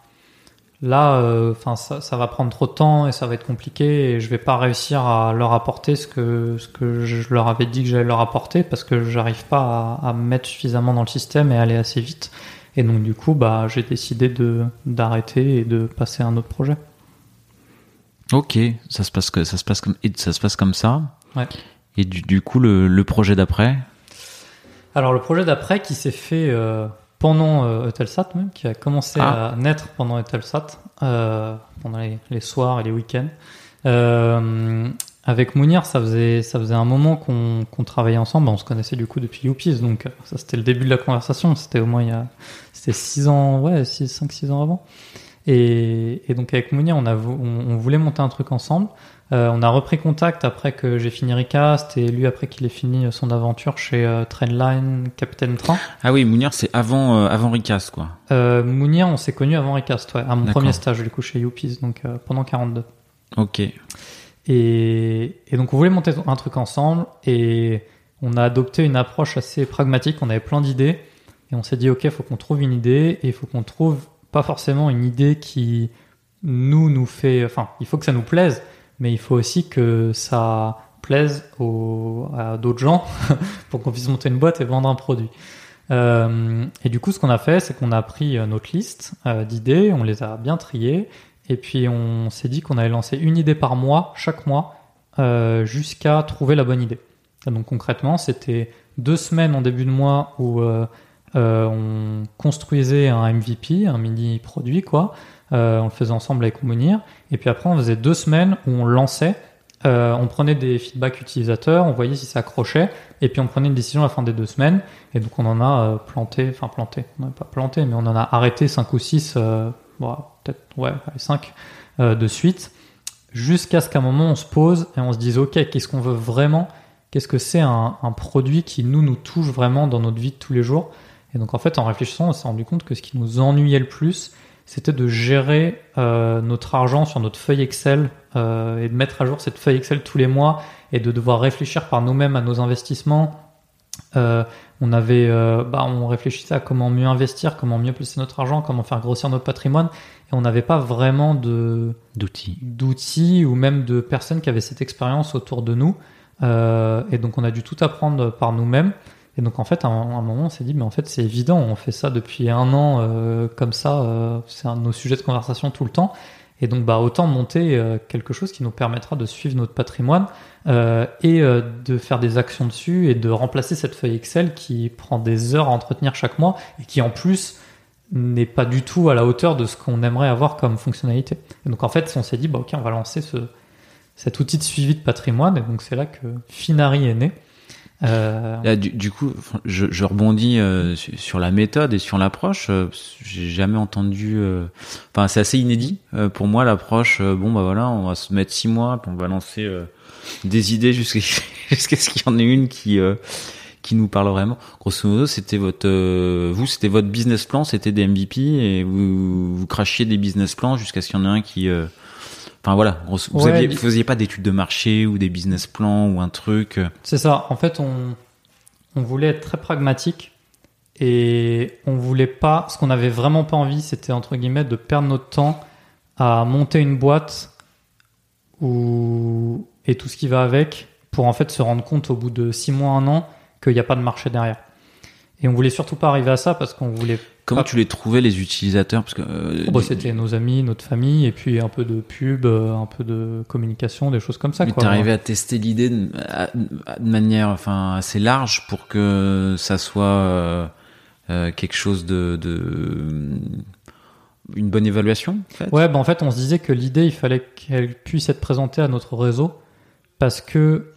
là, euh, enfin, ça, ça va prendre trop de temps et ça va être compliqué et je vais pas réussir à leur apporter ce que, ce que je leur avais dit que j'allais leur apporter parce que j'arrive pas à, à me mettre suffisamment dans le système et aller assez vite. Et donc, du coup, bah, j'ai décidé de, d'arrêter et de passer à un autre projet. Ok, ça se passe que ça se passe comme ça se passe comme ça. Ouais. Et du, du coup le, le projet d'après? Alors le projet d'après qui s'est fait euh, pendant euh, Eutelsat même, qui a commencé Ah. à naître pendant Eutelsat, euh, pendant les, les soirs et les week-ends. Avec Mounir, ça faisait, ça faisait un moment qu'on qu'on travaillait ensemble. On se connaissait du coup depuis Youpies, donc ça c'était le début de la conversation. C'était au moins il y a, c'était 6 ans, ouais, 5-6 ans avant. Et, et donc avec Mounir, on, a, vou- on, on voulait monter un truc ensemble. Euh, on a repris contact après que j'ai fini Recast et lui après qu'il ait fini son aventure chez euh, Trendline, Capitaine Train. Ah oui, Mounir c'est avant euh, avant Ricas quoi. Euh, Mounir, on s'est connu avant Recast, ouais, à mon premier stage du coup chez Youpies, donc euh, pendant 42. Ok. Et, et donc on voulait monter un truc ensemble et on a adopté une approche assez pragmatique. On avait plein d'idées et on s'est dit ok, il faut qu'on trouve une idée et il faut qu'on trouve pas forcément une idée qui nous nous fait, enfin il faut que ça nous plaise, mais il faut aussi que ça plaise aux, à d'autres gens pour qu'on puisse monter une boîte et vendre un produit. Euh, et du coup, ce qu'on a fait, c'est qu'on a pris euh, notre liste euh, d'idées, on les a bien triées, et puis on s'est dit qu'on allait lancer une idée par mois, chaque mois, jusqu'à trouver la bonne idée. Donc concrètement, c'était deux semaines en début de mois où euh, on construisait un MVP, un mini produit, quoi. Euh, on le faisait ensemble avec Mounir. Et puis après, on faisait deux semaines où on lançait. Euh, on prenait des feedbacks utilisateurs, on voyait si ça accrochait, et puis on prenait une décision à la fin des deux semaines. Et donc on en a planté, enfin planté, on n'a pas planté, mais on en a arrêté cinq ou six, euh, bon, peut-être ouais, allez, cinq euh, de suite. jusqu'à ce qu'à un moment on se pose et on se dise ok qu'est-ce qu'on veut vraiment? Qu'est-ce que c'est un, un produit qui nous nous touche vraiment dans notre vie de tous les jours? Et donc en fait en réfléchissant on s'est rendu compte que ce qui nous ennuyait le plus c'était de gérer euh, notre argent sur notre feuille Excel euh, et de mettre à jour cette feuille Excel tous les mois et de devoir réfléchir par nous-mêmes à nos investissements. Euh, on avait, euh, bah, on réfléchissait à comment mieux investir, comment mieux placer notre argent, comment faire grossir notre patrimoine, et on n'avait pas vraiment de D'outils. d'outils ou même de personnes qui avaient cette expérience autour de nous. Euh, et donc on a dû tout apprendre par nous-mêmes. Et donc en fait, à un, moment, on s'est dit, mais en fait, c'est évident, on fait ça depuis un an euh, comme ça, euh, c'est un de nos sujets de conversation tout le temps. Et donc, bah, autant monter euh, quelque chose qui nous permettra de suivre notre patrimoine et de faire des actions dessus et de remplacer cette feuille Excel qui prend des heures à entretenir chaque mois et qui en plus n'est pas du tout à la hauteur de ce qu'on aimerait avoir comme fonctionnalité. Et donc en fait, on s'est dit, bah, ok, on va lancer ce, cet outil de suivi de patrimoine. Et donc c'est là que Finari est né. Euh, du, coup, je, je rebondis euh, su- sur la méthode et sur l'approche. Euh, J'ai jamais entendu. euh, Enfin, c'est assez inédit euh, pour moi l'approche. bon, bah voilà, on va se mettre six mois, puis on va lancer des idées jusqu'à jusqu'à ce qu'il y en ait une qui qui nous parle vraiment. Grosso modo, c'était votre vous, c'était votre business plan, c'était des MVP et vous vous crachiez des business plans jusqu'à ce qu'il y en ait un qui Enfin voilà, vous Ouais, aviez, vous faisiez pas d'études de marché ou des business plans ou un truc. euh, C'est ça. En fait, on, on voulait être très pragmatique et on voulait pas. Ce qu'on avait vraiment pas envie, c'était entre guillemets de perdre notre temps à monter une boîte ou et tout ce qui va avec pour en fait se rendre compte au bout de six mois, un an qu'il n'y a pas de marché derrière. Et on voulait surtout pas arriver à ça parce qu'on voulait. Comment Pas- tu les trouvais les utilisateurs? Parce que euh, Oh, bah, c'était nos amis, notre famille et puis un peu de pub, euh, un peu de communication, des choses comme ça. Mais quoi. t'arrivais à tester l'idée de, manière enfin assez large pour que ça soit euh, euh, quelque chose de, de une bonne évaluation en fait? Ouais, bah en fait, on se disait que l'idée, il fallait qu'elle puisse être présentée à notre réseau parce que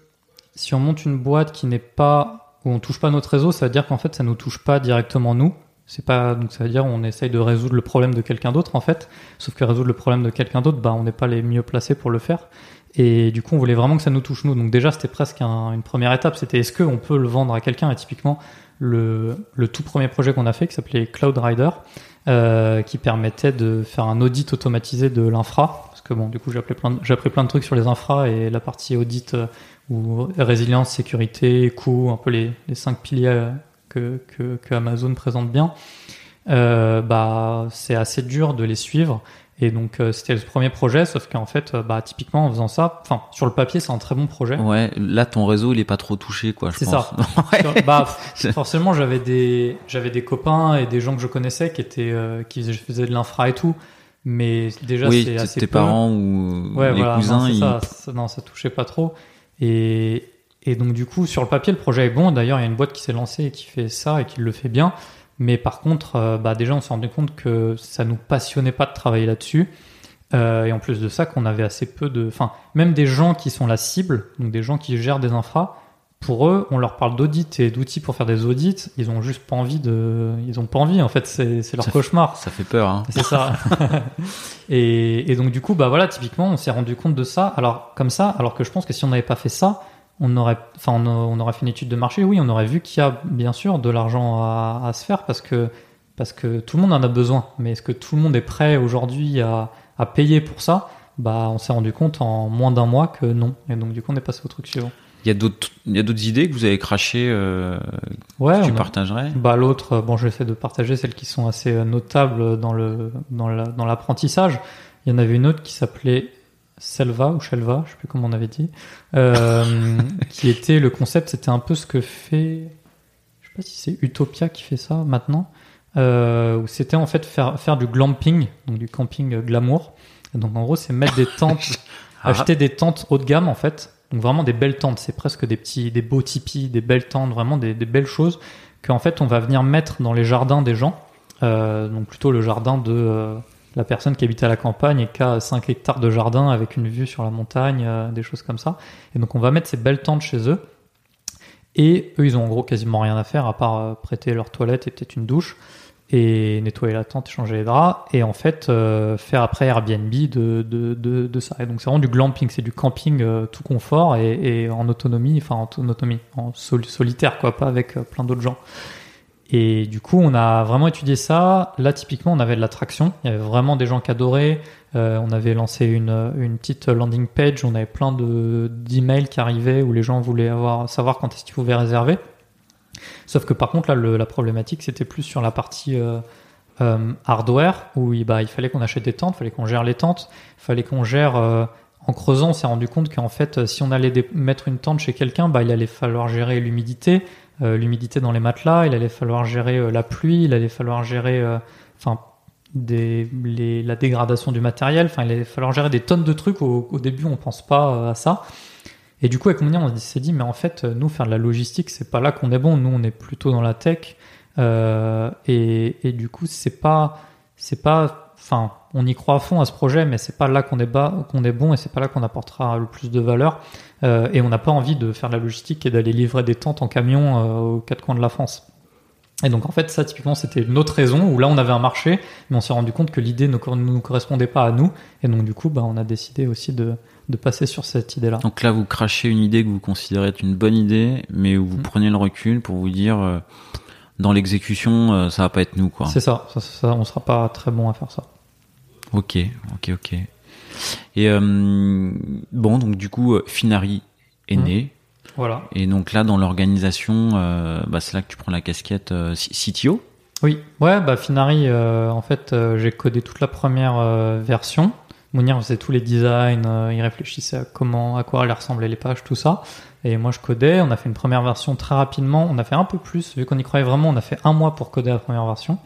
si on monte une boîte qui n'est pas où on touche pas notre réseau, ça veut dire qu'en fait, ça nous touche pas directement nous. C'est pas donc ça veut dire on essaye de résoudre le problème de quelqu'un d'autre en fait. Sauf que résoudre le problème de quelqu'un d'autre, bah on n'est pas les mieux placés pour le faire. Et du coup, on voulait vraiment que ça nous touche nous. Donc déjà, c'était presque un- une première étape. C'était est-ce qu'on peut le vendre à quelqu'un? Et typiquement, le, le tout premier projet qu'on a fait, qui s'appelait Cloud Rider, euh, qui permettait de faire un audit automatisé de l'infra. Parce que bon, du coup, j'ai appris plein de, trucs sur les infras et la partie audit euh, ou résilience, sécurité, coût, un peu les, les cinq piliers euh, que, que, que Amazon présente bien. Euh, bah, c'est assez dur de les suivre. Et donc, euh, c'était le premier projet, sauf qu'en fait, euh, bah, typiquement, en faisant ça, enfin, sur le papier, c'est un très bon projet. Ouais, là ton réseau il est pas trop touché quoi, C'est. Sur- bah, forcément, j'avais des, j'avais des copains et des gens que je connaissais qui étaient, euh, qui faisaient, de l'infra et tout. Mais déjà, oui, c'est assez tes peu. parents ou Ouais, les voilà, cousins, non, ils... ça, ça- non, ça touchait pas trop. Et, et donc, du coup, sur le papier, le projet est bon. D'ailleurs, il y a une boîte qui s'est lancée et qui fait ça et qui le fait bien. Mais par contre, euh, bah, déjà, on s'est rendu compte que ça nous passionnait pas de travailler là-dessus. Euh, et en plus de ça, qu'on avait assez peu de. Enfin, même des gens qui sont la cible, donc des gens qui gèrent des infras, pour eux, on leur parle d'audit et d'outils pour faire des audits. Ils ont juste pas envie de. Ils ont pas envie, en fait, c'est c'est leur Ça fait- cauchemar. ça fait peur hein. C'est ça. et, et donc du coup, bah voilà, typiquement, on s'est rendu compte de ça. Alors comme ça, alors que je pense que si on n'avait pas fait ça, on aurait, enfin, on, a- on aurait fait une étude de marché. Oui, on aurait vu qu'il y a bien sûr de l'argent à, à se faire parce que parce que tout le monde en a besoin. Mais est-ce que tout le monde est prêt aujourd'hui à, à payer pour ça? Bah, on s'est rendu compte en moins d'un mois que non. Et donc du coup, on est passé au truc suivant. Il y a d'autres il y a d'autres idées que vous avez crachées euh, Ouais. que tu a- partagerais? Bah l'autre, euh, bon, j'essaie de partager celles qui sont assez euh, notables dans le dans la- dans l'apprentissage. Il y en avait une autre qui s'appelait Selva ou Shelva, je sais plus comment on avait dit, euh, qui était le concept, c'était un peu ce que fait, je sais pas si c'est Utopia qui fait ça maintenant, euh, où c'était en fait faire faire du glamping, donc du camping glamour. Et donc en gros, c'est mettre des tentes Ah. acheter des tentes haut de gamme en fait. Donc vraiment des belles tentes, c'est presque des petits, des beaux tipis, des belles tentes, vraiment des, des belles choses qu'en fait on va venir mettre dans les jardins des gens. Euh, donc plutôt le jardin de la personne qui habite à la campagne et qui a 5 hectares de jardin avec une vue sur la montagne, euh, des choses comme ça. Et donc on va mettre ces belles tentes chez eux. Et eux ils ont en gros quasiment rien à faire à part euh, prêter leur toilette et peut-être une douche. et nettoyer la tente, changer les draps, et en fait euh, faire après Airbnb de, de, de, ça. Et donc c'est vraiment du glamping, c'est du camping tout confort et, en autonomie, enfin en autonomie, en solitaire quoi, pas avec plein d'autres gens. Et du coup, on a vraiment étudié ça. Là, typiquement, on avait de l'attraction. Il y avait vraiment des gens qui adoraient. Euh, on avait lancé une, une, petite landing page. On avait plein de d'emails qui arrivaient où les gens voulaient avoir savoir quand est-ce qu'ils pouvaient réserver. Sauf que par contre, là, la problématique, c'était plus sur la partie euh, euh, hardware où il, bah, il fallait qu'on achète des tentes, il fallait qu'on gère les tentes, il fallait qu'on gère. En creusant, on s'est rendu compte qu'en fait, si on allait mettre une tente chez quelqu'un, bah, il allait falloir gérer l'humidité, l'humidité dans les matelas, il allait falloir gérer euh, la pluie, il allait falloir gérer, euh, enfin, des, la dégradation du matériel. Enfin, il allait falloir gérer des tonnes de trucs. Au, au début, on pense pas à ça. Et du coup, avec Monia, on s'est dit, mais en fait, nous, faire de la logistique, c'est pas là qu'on est bon. Nous, on est plutôt dans la tech. Euh, et, et, du coup, c'est pas, c'est pas, enfin, on y croit à fond à ce projet, mais c'est pas là qu'on est bas, qu'on est bon, et c'est pas là qu'on apportera le plus de valeur. Euh, et on n'a pas envie de faire de la logistique et d'aller livrer des tentes en camion euh, aux quatre coins de la France. Et donc en fait ça typiquement c'était une autre raison où là on avait un marché mais on s'est rendu compte que l'idée ne nous correspondait pas à nous et donc du coup bah, on a décidé aussi de, de passer sur cette idée là. Donc là vous crachez une idée que vous considérez être une bonne idée mais où vous mmh. prenez le recul pour vous dire euh, dans l'exécution ça va pas être nous quoi. C'est ça, ça, ça, on sera pas très bon à faire ça. Ok, ok, ok. Et euh, bon, donc du coup, euh, Finari est mmh. né. Voilà. Et donc là, dans l'organisation, euh, bah, c'est là que tu prends la casquette CTO. Oui, ouais, bah Finari, euh, en fait, euh, j'ai codé toute la première version. Mounir faisait tous les designs, il réfléchissait à comment, à quoi allaient ressembler les pages, tout ça. Et moi, je codais. On a fait une première version très rapidement. On a fait un peu plus, vu qu'on y croyait vraiment. On a fait un mois pour coder la première version.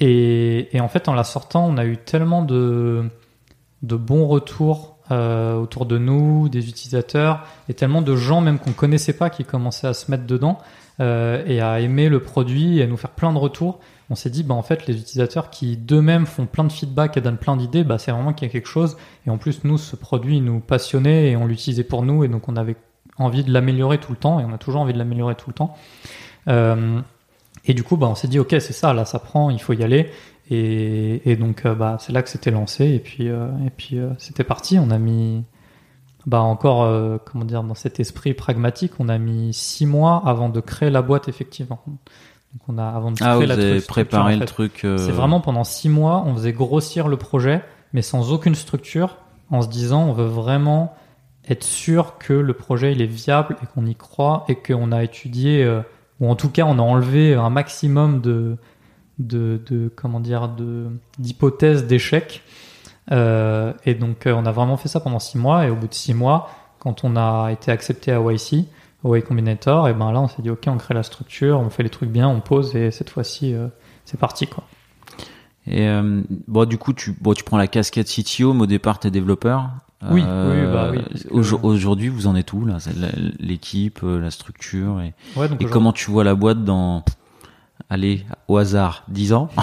Et, en fait, en la sortant, on a eu tellement de de bons retours euh, autour de nous, des utilisateurs, et tellement de gens même qu'on connaissait pas qui commençaient à se mettre dedans euh, et à aimer le produit et à nous faire plein de retours. On s'est dit, bah en fait, les utilisateurs qui d'eux-mêmes font plein de feedback et donnent plein d'idées, bah c'est vraiment qu'il y a quelque chose. Et en plus, nous, ce produit nous passionnait et on l'utilisait pour nous, et donc on avait envie de l'améliorer tout le temps, et on a toujours envie de l'améliorer tout le temps. Euh, et du coup, bah, on s'est dit, ok, c'est ça, là, ça prend, il faut y aller. Et, et donc, euh, bah, c'est là que c'était lancé. Et puis, euh, et puis euh, c'était parti. On a mis, bah, encore, euh, comment dire, dans cet esprit pragmatique, on a mis six mois avant de créer la boîte, effectivement. Donc, on a, avant de ah, créer vous la avez préparé en le fait. truc. euh, C'est vraiment pendant six mois, on faisait grossir le projet, mais sans aucune structure, en se disant, on veut vraiment être sûr que le projet il est viable et qu'on y croit et qu'on a étudié, ou en tout cas, on a enlevé un maximum de de, de comment dire d'hypothèses d'échec euh, et donc euh, on a vraiment fait ça pendant six mois. Et au bout de six mois quand on a été accepté à YC au Y Combinator et ben là on s'est dit ok on crée la structure on fait les trucs bien on pose et cette fois-ci euh, c'est parti quoi. Et euh, bon, du coup, tu, bon, tu prends la casquette CTO, mais au départ, t'es développeur. Oui, oui, bah oui, que- aujo- Aujourd'hui, vous en êtes où là L'équipe, euh, la structure et, ouais donc et comment tu vois la boîte dans, allez, au hasard, 10 ans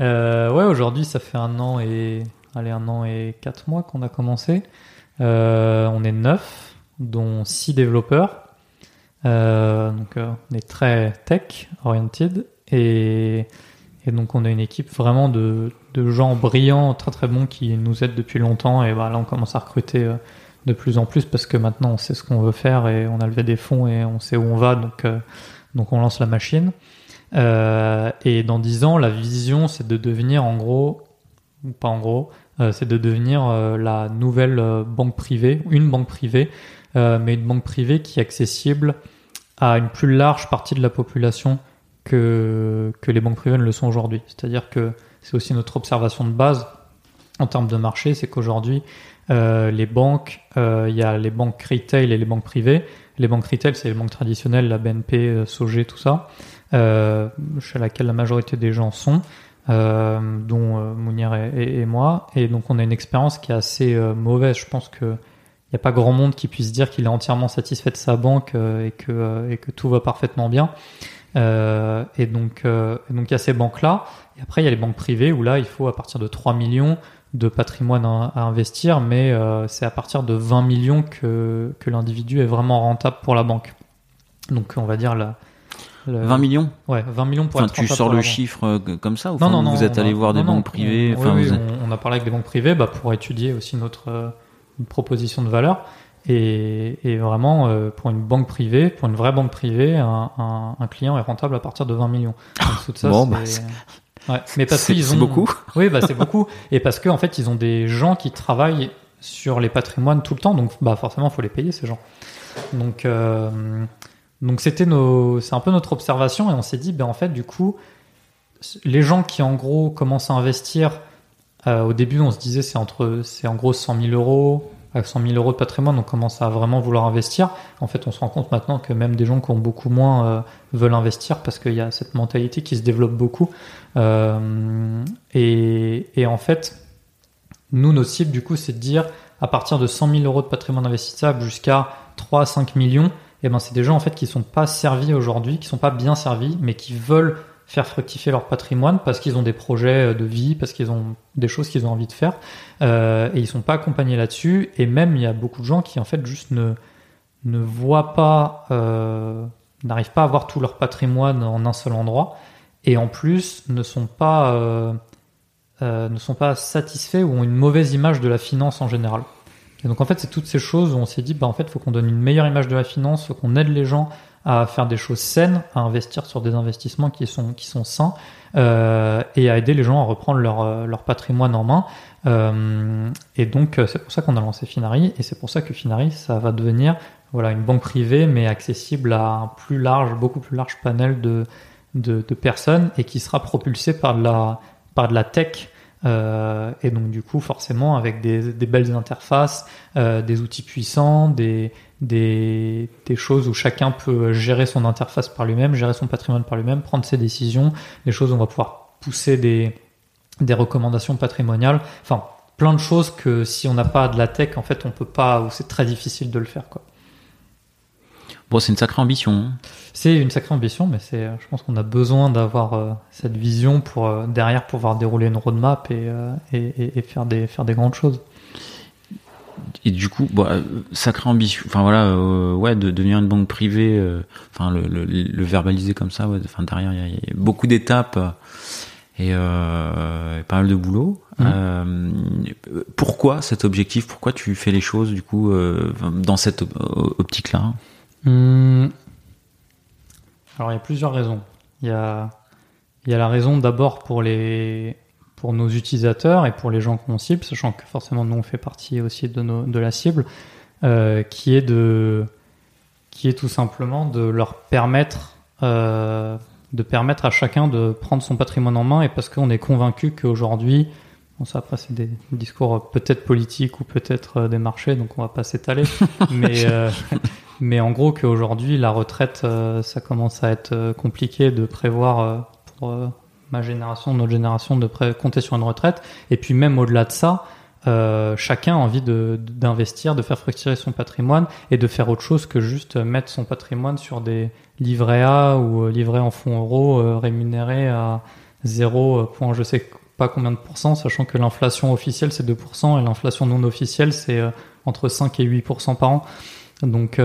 Euh, ouais, aujourd'hui, ça fait un an et allez un an et quatre mois qu'on a commencé. Euh, on est neuf, dont six développeurs. Euh, donc, euh, on est très tech oriented et, et donc on a une équipe vraiment de, gens brillants, très très bons qui nous aident depuis longtemps. Et bah, là, on commence à recruter euh, de plus en plus parce que maintenant, on sait ce qu'on veut faire et on a levé des fonds et on sait où on va. Donc, euh, on lance la machine. Euh, et dans 10 ans, la vision, c'est de devenir en gros, ou pas en gros, c'est de devenir la nouvelle banque privée, une banque privée, mais une banque privée qui est accessible à une plus large partie de la population que, les banques privées ne le sont aujourd'hui. C'est-à-dire que c'est aussi notre observation de base en termes de marché, c'est qu'aujourd'hui, euh, les banques, euh, il y a les banques retail et les banques privées. Les banques retail, c'est les banques traditionnelles, la BNP, euh, Sogé, tout ça, chez laquelle la majorité des gens sont, dont Mounir et, moi. Et donc, on a une expérience qui est assez mauvaise. Je pense que il n'y a pas grand monde qui puisse dire qu'il est entièrement satisfait de sa banque et, que, et que tout va parfaitement bien. Euh, et donc, euh, et donc il y a ces banques-là. Et après, il y a les banques privées où là, il faut à partir de 3 millions de patrimoine à, à investir, mais euh, c'est à partir de 20 millions que, que l'individu est vraiment rentable pour la banque. Donc, on va dire la, Le- 20 millions? Ouais, 20 millions pour Enfin, tu sors le chiffre comme ça ou Non, non, non. vous êtes allé a- voir des banques privées on- enfin, oui, vous oui, êtes- on, on a parlé avec des banques privées bah, pour étudier aussi notre euh, proposition de valeur. Et, et vraiment, euh, pour une banque privée, pour une vraie banque privée, un, un- un client est rentable à partir de 20 millions. Donc, tout ça, Bon, c'est- bah, Ouais. Mais parce qu'ils c'est ont beaucoup. Oui, bah c'est beaucoup. Et parce qu'en fait, ils ont des gens qui travaillent sur les patrimoines tout le temps, donc bah forcément, faut les payer ces gens. Donc euh, donc c'était nos, c'est un peu notre observation et on s'est dit, ben en fait, du coup, les gens qui en gros commencent à investir, euh, au début, on se disait c'est entre, c'est en gros 100 000 euros. À 100 000 euros de patrimoine, on commence à vraiment vouloir investir. En fait, on se rend compte maintenant que même des gens qui ont beaucoup moins euh, veulent investir parce qu'il y a cette mentalité qui se développe beaucoup. Euh, et, en fait, nous, notre cible, du coup, c'est de dire à partir de 100 000 euros de patrimoine investissable jusqu'à 3 à 5 millions, et ben, c'est des gens en fait qui sont pas servis aujourd'hui, qui sont pas bien servis, mais qui veulent faire fructifier leur patrimoine parce qu'ils ont des projets de vie, parce qu'ils ont des choses qu'ils ont envie de faire, euh, et ils sont pas accompagnés là-dessus. Et même, il y a beaucoup de gens qui en fait juste ne ne voient pas, euh, n'arrivent pas à voir tout leur patrimoine en un seul endroit, et en plus ne sont pas euh, euh, ne sont pas satisfaits ou ont une mauvaise image de la finance en général. Et donc en fait, c'est toutes ces choses où on s'est dit, bah en fait, faut qu'on donne une meilleure image de la finance, faut qu'on aide les gens à faire des choses saines, à investir sur des investissements qui sont qui sont sains euh, et à aider les gens à reprendre leur euh, leur patrimoine en main. Euh, et donc c'est pour ça qu'on a lancé Finari et c'est pour ça que Finari ça va devenir voilà une banque privée mais accessible à un plus large, beaucoup plus large panel de de, personnes et qui sera propulsée par de la par de la tech. Et donc du coup forcément avec des, belles interfaces, des outils puissants, des, des, des choses où chacun peut gérer son interface par lui-même, gérer son patrimoine par lui-même, prendre ses décisions, des choses où on va pouvoir pousser des, des recommandations patrimoniales, enfin plein de choses que si on n'a pas de la tech en fait on peut pas ou c'est très difficile de le faire quoi. Bon, c'est une sacrée ambition. hein. C'est une sacrée ambition, mais c'est, euh, je pense qu'on a besoin d'avoir euh, cette vision pour euh, derrière pouvoir dérouler une roadmap et, euh, et, et- et faire des faire des grandes choses. Et du coup, bon, euh, sacrée ambition. Enfin voilà, euh, ouais, de devenir une banque privée. euh, Enfin, le, le, le verbaliser comme ça. Ouais, enfin derrière, il y, a- il y a beaucoup d'étapes et, euh, et pas mal de boulot. Euh, pourquoi cet objectif? Pourquoi tu fais les choses du coup dans cette op- optique-là? Hum, Alors il y a plusieurs raisons. Il y a il y a la raison d'abord pour les pour nos utilisateurs et pour les gens qu'on cible, sachant que forcément nous on fait partie aussi de nos de la cible, euh, qui est de qui est tout simplement de leur permettre euh, de permettre à chacun de prendre son patrimoine en main et parce qu'on est convaincu qu'aujourd'hui Bon, ça après c'est des discours peut-être politiques ou peut-être euh, des marchés, donc on va pas s'étaler. mais euh, mais en gros qu'aujourd'hui la retraite, euh, ça commence à être compliqué de prévoir euh, pour ma génération, notre génération, de compter sur une retraite. Et puis même au-delà de ça, euh, chacun a envie d'investir, de, faire fructifier son patrimoine et de faire autre chose que juste mettre son patrimoine sur des livrets A ou euh, livrets en fonds euros euh, rémunérés à 0, point je sais pas combien de pourcents, sachant que l'inflation officielle c'est 2% et l'inflation non officielle c'est entre 5 et 8% par an. Donc,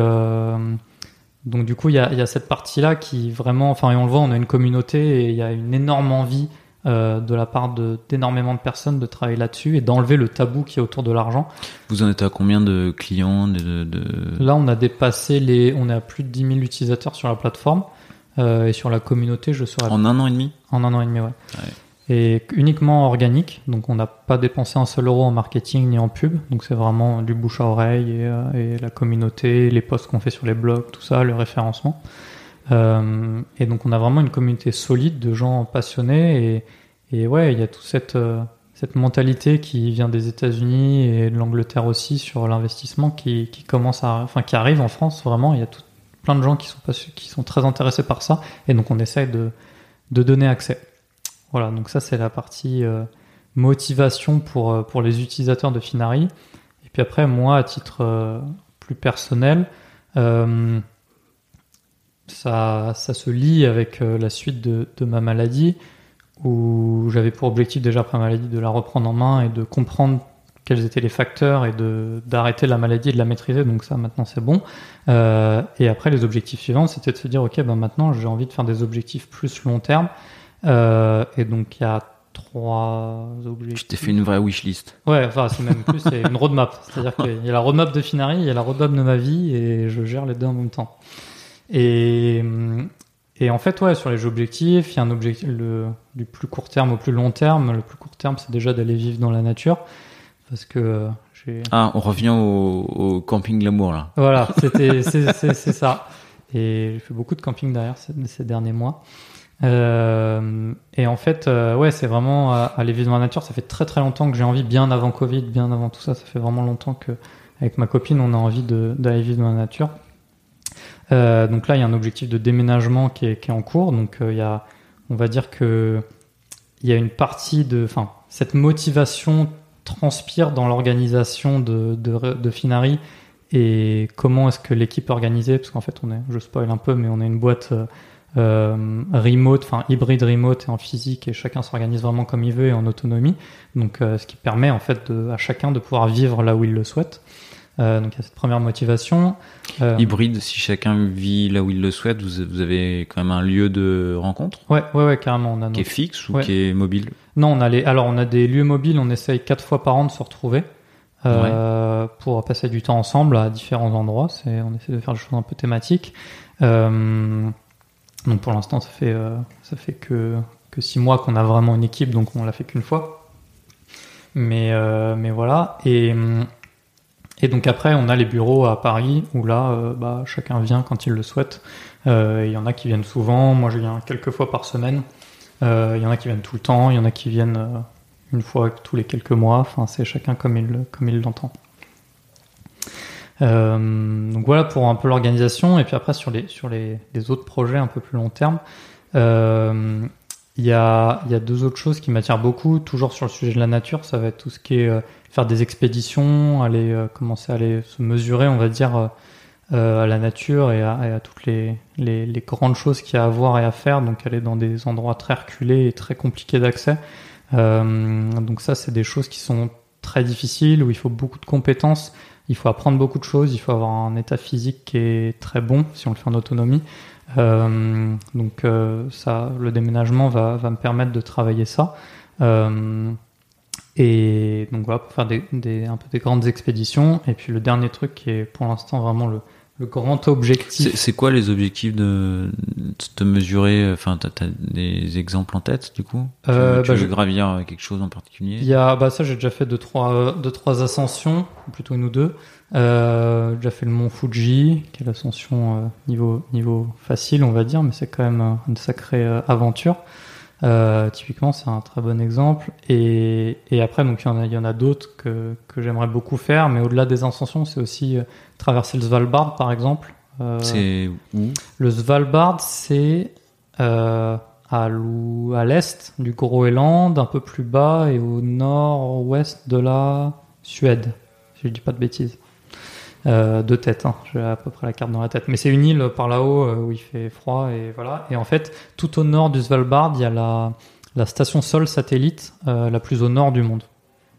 donc du coup, il y a, y a cette partie-là qui vraiment, enfin, et on le voit, on a une communauté et il y a une énorme envie euh, de la part d'énormément de personnes de travailler là-dessus et d'enlever le tabou qui est autour de l'argent. Vous en êtes à combien de clients de, de- de- Là, on a dépassé les, on est à plus de 10 000 utilisateurs sur la plateforme euh, et sur la communauté, je serai En un an et demi? En un an et demi, ouais. Ouais. Et uniquement organique, donc on n'a pas dépensé un seul euro en marketing ni en pub, donc c'est vraiment du bouche à oreille et, euh, la communauté, les posts qu'on fait sur les blogs, tout ça, le référencement. Euh, et donc on a vraiment une communauté solide de gens passionnés et, ouais, il y a toute cette, euh, cette mentalité qui vient des États-Unis et de l'Angleterre aussi sur l'investissement qui, commence à, enfin qui arrive en France vraiment. Il y a plein de gens qui sont très intéressés par ça et donc on essaye de donner accès. Voilà, donc ça c'est la partie euh, motivation pour, euh, pour les utilisateurs de Finari. Et puis après, moi, à titre euh, plus personnel, ça, ça se lie avec la suite de, ma maladie, où j'avais pour objectif déjà après ma maladie de la reprendre en main et de comprendre quels étaient les facteurs et d'arrêter la maladie et de la maîtriser. Donc ça, maintenant, c'est bon. Et après, les objectifs suivants, c'était de se dire, ok, ben maintenant, j'ai envie de faire des objectifs plus long terme. Euh, et donc, il y a trois objectifs. Tu t'es fait une vraie wishlist. Ouais, enfin, c'est même plus, c'est une roadmap. C'est-à-dire qu'il y a la roadmap de Finari, il y a la roadmap de ma vie, et je gère les deux en même temps. Et, et en fait, ouais, sur les objectifs, il y a un objectif le, du plus court terme au plus long terme. Le plus court terme, c'est déjà d'aller vivre dans la nature. Parce que euh, j'ai. Ah, on revient au, au camping l'amour là. Voilà, c'était, c'est, c'est, c'est ça. Et j'ai fait beaucoup de camping derrière ces, ces derniers mois. Euh, et en fait, euh, ouais, c'est vraiment aller vivre dans la nature. Ça fait très très longtemps que j'ai envie, bien avant Covid, bien avant tout ça. Ça fait vraiment longtemps que, avec ma copine, on a envie d'aller vivre dans la nature. Euh, donc là, il y a un objectif de déménagement qui est, en cours. Donc il y a, on va dire que il y a une partie de, enfin, cette motivation transpire dans l'organisation de, de, de Finari et comment est-ce que l'équipe est organisée parce qu'en fait on est, je spoil un peu, mais on est une boîte euh, remote, enfin hybride remote et en physique et chacun s'organise vraiment comme il veut et en autonomie. Donc euh, ce qui permet en fait de, à chacun de pouvoir vivre là où il le souhaite. Euh, donc il y a cette première motivation. Hybride, si chacun vit là où il le souhaite, vous, vous avez quand même un lieu de rencontre ouais, ouais, ouais, carrément. On a qui est fixe ou Ouais. qui est mobile? Non, on a les, alors on a des lieux mobiles. On essaye quatre fois par an de se retrouver pour passer du temps ensemble à différents endroits. C'est, on essaie de faire des choses un peu thématiques. Euh, donc pour l'instant, ça fait euh, ça fait que que six mois qu'on a vraiment une équipe, donc on l'a fait qu'une fois. Mais euh, mais voilà et donc après, on a les bureaux à Paris où là, euh, bah, chacun vient quand il le souhaite. Il y en a qui viennent souvent. Moi, je viens quelques fois par semaine. Il y en a qui viennent tout le temps. Il y en a qui viennent une fois tous les quelques mois. Enfin, c'est chacun comme il l'entend. Euh, donc voilà pour un peu l'organisation. Et puis après sur les sur les, autres projets un peu plus long terme, euh, il y a y a deux autres choses qui m'attirent beaucoup. Toujours sur le sujet de la nature, ça va être tout ce qui est euh, faire des expéditions, aller commencer à aller se mesurer, on va dire. à la nature et à, toutes les, les, grandes choses qu'il y a à voir et à faire, donc aller dans des endroits très reculés et très compliqués d'accès. Donc ça, c'est des choses qui sont très difficiles, où il faut beaucoup de compétences, il faut apprendre beaucoup de choses, il faut avoir un état physique qui est très bon si on le fait en autonomie. Euh, donc euh, ça, le déménagement va, me permettre de travailler ça. Euh, et donc voilà, pour faire un peu des grandes expéditions. Et puis le dernier truc qui est pour l'instant vraiment le, le grand objectif. C'est quoi les objectifs de, te mesurer Enfin, t'as as des exemples en tête du coup? Tu Euh, Tu bah, veux je- gravir quelque chose en particulier? Il y a, bah ça j'ai déjà fait deux trois, deux trois ascensions, plutôt une ou deux. Euh, j'ai déjà fait le mont Fuji, qui est l'ascension euh, niveau niveau facile on va dire, mais c'est quand même euh, une sacrée euh, aventure. Euh, typiquement c'est un très bon exemple. Et, et après donc il y en a d'autres que que j'aimerais beaucoup faire, mais au-delà des ascensions c'est aussi euh, traverser le Svalbard par exemple. Euh, C'est où? le Svalbard, c'est à à l'est du Groenland, un peu plus bas, et au nord-ouest de la Suède, si je dis pas de bêtises. Euh, de tête, hein. j'ai à peu près la carte dans la tête. Mais c'est une île par là-haut euh, où il fait froid, et voilà. Et en fait, tout au nord du Svalbard, il y a la, la station Sol satellite euh, la plus au nord du monde.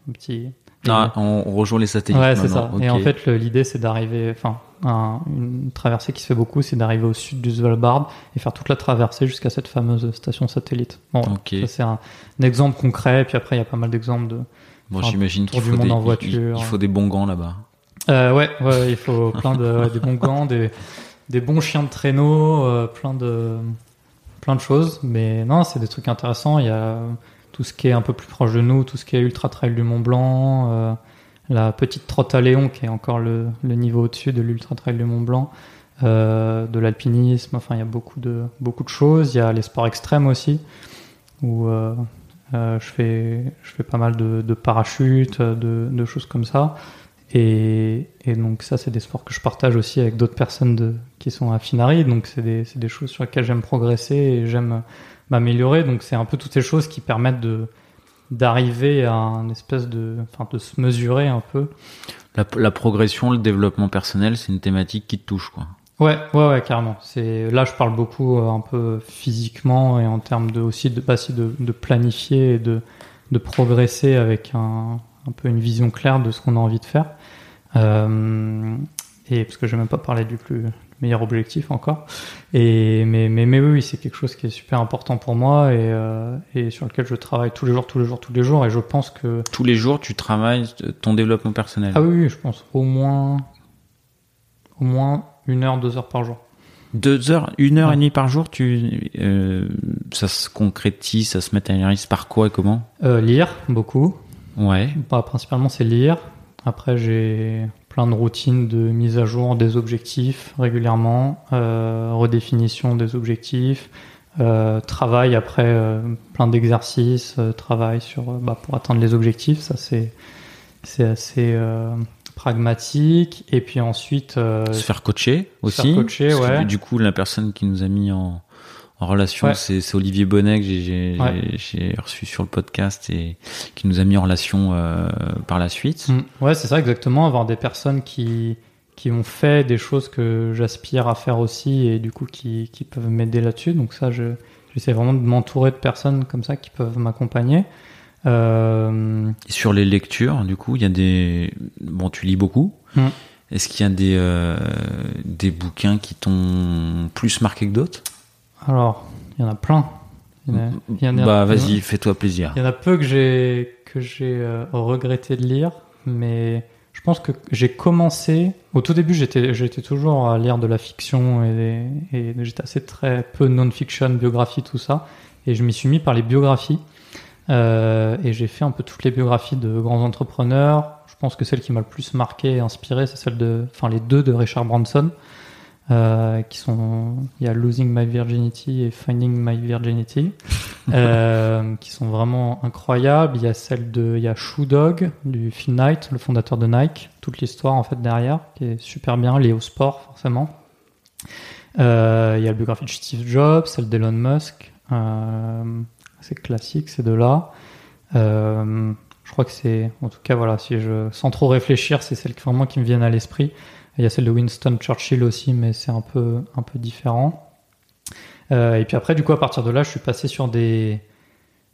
Un petit, Ah, on, rejoint les satellites. Ouais, c'est ça. Et en fait, l'idée, c'est d'arriver, enfin, un- une traversée qui se fait beaucoup, c'est d'arriver au sud du Svalbard et faire toute la traversée jusqu'à cette fameuse station satellite. Bon, ça c'est un, un exemple concret. Et puis après, il y a pas mal d'exemples de. Bon, j'imagine qu'il du faut, monde des, en il- voiture. il faut des bons gants là-bas. Euh, ouais, ouais, il faut plein de, des bons gants, des, des bons chiens de traîneau, euh, plein de, plein de choses. Mais non, c'est des trucs intéressants. Il y a tout ce qui est un peu plus proche de nous, tout ce qui est ultra trail du Mont Blanc, euh, la petite trotte à Léon qui est encore le, le niveau au-dessus de l'ultra trail du Mont Blanc, euh, de l'alpinisme. Enfin, il y a beaucoup de, beaucoup de choses. Il y a les sports extrêmes aussi, où euh, euh, je fais, je fais pas mal de, de parachutes, de, de choses comme ça. Et, et donc ça, c'est des sports que je partage aussi avec d'autres personnes de, qui sont à Finari. Donc c'est des, des choses sur lesquelles j'aime progresser et j'aime m'améliorer. Donc c'est un peu toutes ces choses qui permettent de d'arriver à un espèce de, enfin de se mesurer un peu. La, la progression, le développement personnel, c'est une thématique qui te touche, quoi. Ouais, ouais, ouais, carrément. C'est là, je parle beaucoup euh, un peu physiquement et en termes de aussi de, bah, si de, de planifier et de de progresser avec un, un peu une vision claire de ce qu'on a envie de faire. Euh, et parce que je vais même pas parler du plus meilleur objectif encore. Et mais mais mais oui, c'est quelque chose qui est super important pour moi et, euh, et sur lequel je travaille tous les jours, tous les jours, tous les jours. Et je pense que Tous les jours, tu travailles ton développement personnel. ah oui, oui, je pense au moins au moins une heure, deux heures par jour. Deux heures, une heure Ouais. et demie par jour, tu, euh, ça se concrétise, ça se matérialise par quoi et comment? Euh, lire beaucoup. Ouais. Bah, principalement, c'est lire. Après, j'ai plein de routines de mise à jour des objectifs régulièrement, euh, redéfinition des objectifs, euh, travail après euh, plein d'exercices, travail sur bah, pour atteindre les objectifs. Ça, c'est c'est assez pragmatique. Et puis ensuite, Se faire coacher se aussi. faire coacher, que ouais. du, du coup, la personne qui nous a mis en, en relation, Ouais. c'est c'est Olivier Bonnet que j'ai- Ouais. reçu sur le podcast et qui nous a mis en relation euh, par la suite. Mm. Ouais, c'est ça exactement, avoir des personnes qui qui ont fait des choses que j'aspire à faire aussi et du coup qui, qui peuvent m'aider là-dessus. Donc ça, je j'essaie vraiment de m'entourer de personnes comme ça qui peuvent m'accompagner. Euh, Et sur les lectures, du coup, il y a des. Bon, tu lis beaucoup. Mm. Est-ce qu'il y a des, euh, des bouquins qui t'ont plus marqué que d'autres? Alors, il y en a plein. Il y en a, il y en a- Bah, vas-y, fais-toi plaisir. Il y en a peu que j'ai que j'ai euh, regretté de lire, mais je pense que j'ai commencé. Au tout début, j'étais j'étais toujours à lire de la fiction et, et j'étais assez très peu non-fiction, biographie, tout ça. Et je m'y suis mis par les biographies. Euh, et j'ai fait un peu toutes les biographies de grands entrepreneurs. Je pense que celle qui m'a le plus marqué et inspiré, c'est celle de, enfin les deux de Richard Branson, euh, qui sont, il y a Losing My Virginity et Finding My Virginity, euh, qui sont vraiment incroyables. Il y a celle de, il y a Shoe Dog du Phil Knight, le fondateur de Nike, toute l'histoire en fait derrière, qui est super bien liée au sport forcément. Euh, il y a la biographie de Steve Jobs, celle d'Elon Musk. C'est classique ces deux-là. Euh, je crois que c'est, en tout cas voilà, si je, sans trop réfléchir, c'est celles qui vraiment qui me viennent à l'esprit. Il y a celle de Winston Churchill aussi, mais c'est un peu, un peu différent. Euh, et puis après, du coup, à partir de là, je suis passé sur des,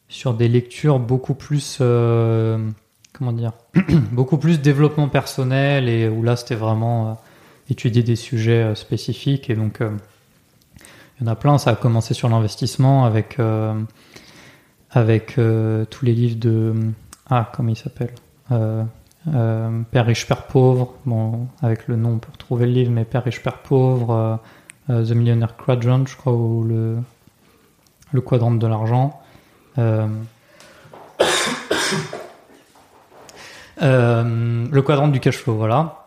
sur des lectures beaucoup plus, euh, comment dire, beaucoup plus développement personnel et où là, c'était vraiment euh, étudier des sujets spécifiques. Et donc, il y en a plein. Ça a commencé sur l'investissement avec, avec tous les livres de, ah, comment il s'appelle euh, Père riche, Père pauvre. Bon, avec le nom, on peut retrouver le livre, mais Père riche, Père pauvre. euh, euh, The Millionaire Quadrant, je crois, ou le, le quadrant de l'argent. Euh, le quadrant du cash flow, voilà.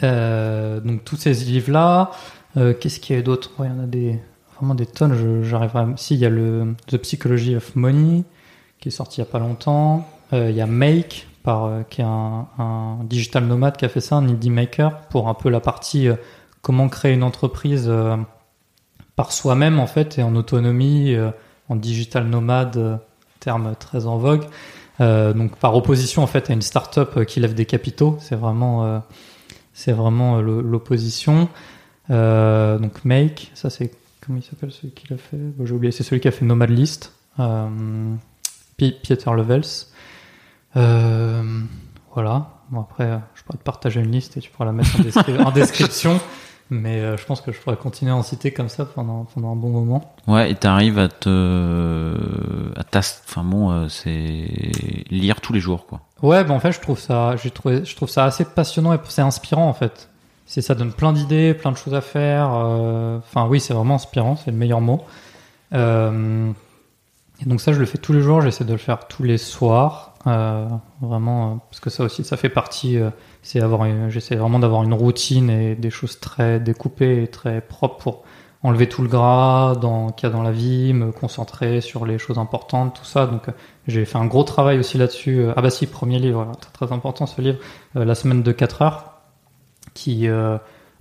Donc tous ces livres-là. Qu'est-ce qu'il y a d'autre? Il y en a des, vraiment des tonnes. J'arriverai. à- Si, il y a le The Psychology of Money qui est sorti il y a pas longtemps. Il y a Make par euh, qui est un, digital nomade qui a fait ça, un indie maker pour un peu la partie euh, comment créer une entreprise euh, par soi-même en fait et en autonomie, en digital nomade, terme très en vogue. Donc par opposition en fait à une start-up qui lève des capitaux, c'est vraiment c'est vraiment l'opposition. Donc Make, ça c'est comment il s'appelle celui qui l'a fait? J'ai oublié, c'est celui qui a fait Nomad List. Pieter Levels. Euh, voilà. Bon après, euh, je pourrais te partager une liste et tu pourras la mettre en, descri- en description. Mais euh, je pense que je pourrais continuer à en citer comme ça pendant, pendant un bon moment. Ouais, et t'arrives à te, à t'as- enfin bon, euh, c'est lire tous les jours, quoi. Ouais, ben en fait, je trouve ça, j'ai trouvé, je trouve ça assez passionnant et c'est inspirant en fait. C'est ça donne plein d'idées, plein de choses à faire. euh, Enfin, oui, c'est vraiment inspirant, c'est le meilleur mot. Euh, et donc ça, je le fais tous les jours. J'essaie de le faire tous les soirs, euh, vraiment, euh, parce que ça aussi, ça fait partie. euh, c'est avoir, j'essaie vraiment d'avoir une routine et des choses très découpées et très propres pour enlever tout le gras qu'il y a dans la vie, me concentrer sur les choses importantes, tout ça. Donc, euh, j'ai fait un gros travail aussi là-dessus. Ah bah si, premier livre, très, très important ce livre, La semaine de 4 heures, qui,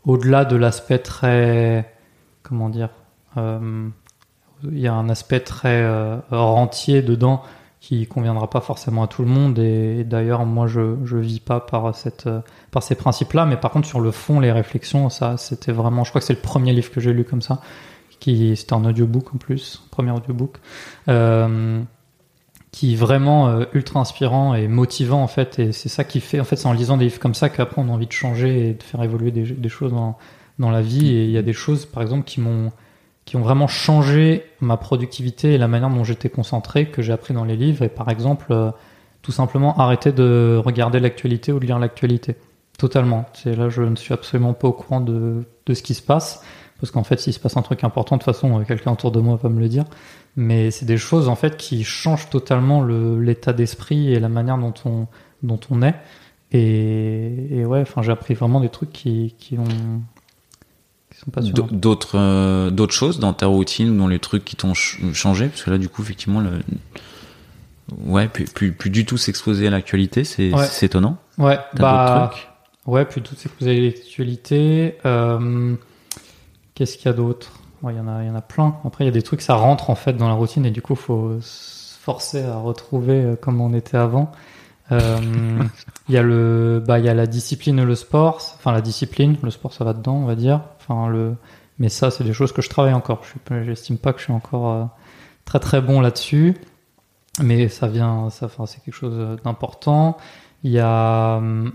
au-delà de l'aspect très, comment dire, il y a un aspect très rentier dedans qui conviendra pas forcément à tout le monde et, d'ailleurs moi je je vis pas par cette par ces principes-là mais par contre sur le fond les réflexions ça c'était vraiment je crois que c'est le premier livre que j'ai lu comme ça qui c'était un audiobook en plus premier audiobook euh, qui est vraiment euh, ultra inspirant et motivant en fait. Et c'est ça qui fait, en fait, c'est en lisant des livres comme ça qu'après on a envie de changer et de faire évoluer des, des choses dans, dans la vie. Et il y a des choses, par exemple, qui m'ont qui ont vraiment changé ma productivité et la manière dont j'étais concentré que j'ai appris dans les livres. Et par exemple, euh, tout simplement arrêter de regarder l'actualité ou de lire l'actualité. Totalement. C'est là, je ne suis absolument pas au courant de, de ce qui se passe. Parce qu'en fait, s'il se passe un truc important, de toute façon, euh, quelqu'un autour de moi va me le dire. Mais c'est des choses, en fait, qui changent totalement le- l'état d'esprit et la manière dont on, dont on est. Et, et ouais, enfin, j'ai appris vraiment des trucs qui, qui ont, sont D'autres euh, d'autres choses dans ta routine ou dans les trucs qui t'ont ch- changé? Parce que là, du coup, effectivement, le... ouais, plus, plus, plus du tout s'exposer à l'actualité, c'est Ouais. étonnant. Ouais, bah, trucs? ouais, puis toutes ces causes l'actualité. Euh, Qu'est-ce qu'il y a d'autre? Ouais, Il y en a, il y en a plein. Après, il y a des trucs, ça rentre en fait dans la routine et du coup, faut se forcer à retrouver euh, comme on était avant. Euh, Il y a le, bah, il y a la discipline et le sport. Enfin, la discipline, le sport, ça va dedans, on va dire. Enfin, le, mais ça, c'est des choses que je travaille encore. Je suis pas- que je suis encore euh, très très bon là-dessus, mais ça vient, ça, enfin, c'est quelque chose d'important. Il y a hum,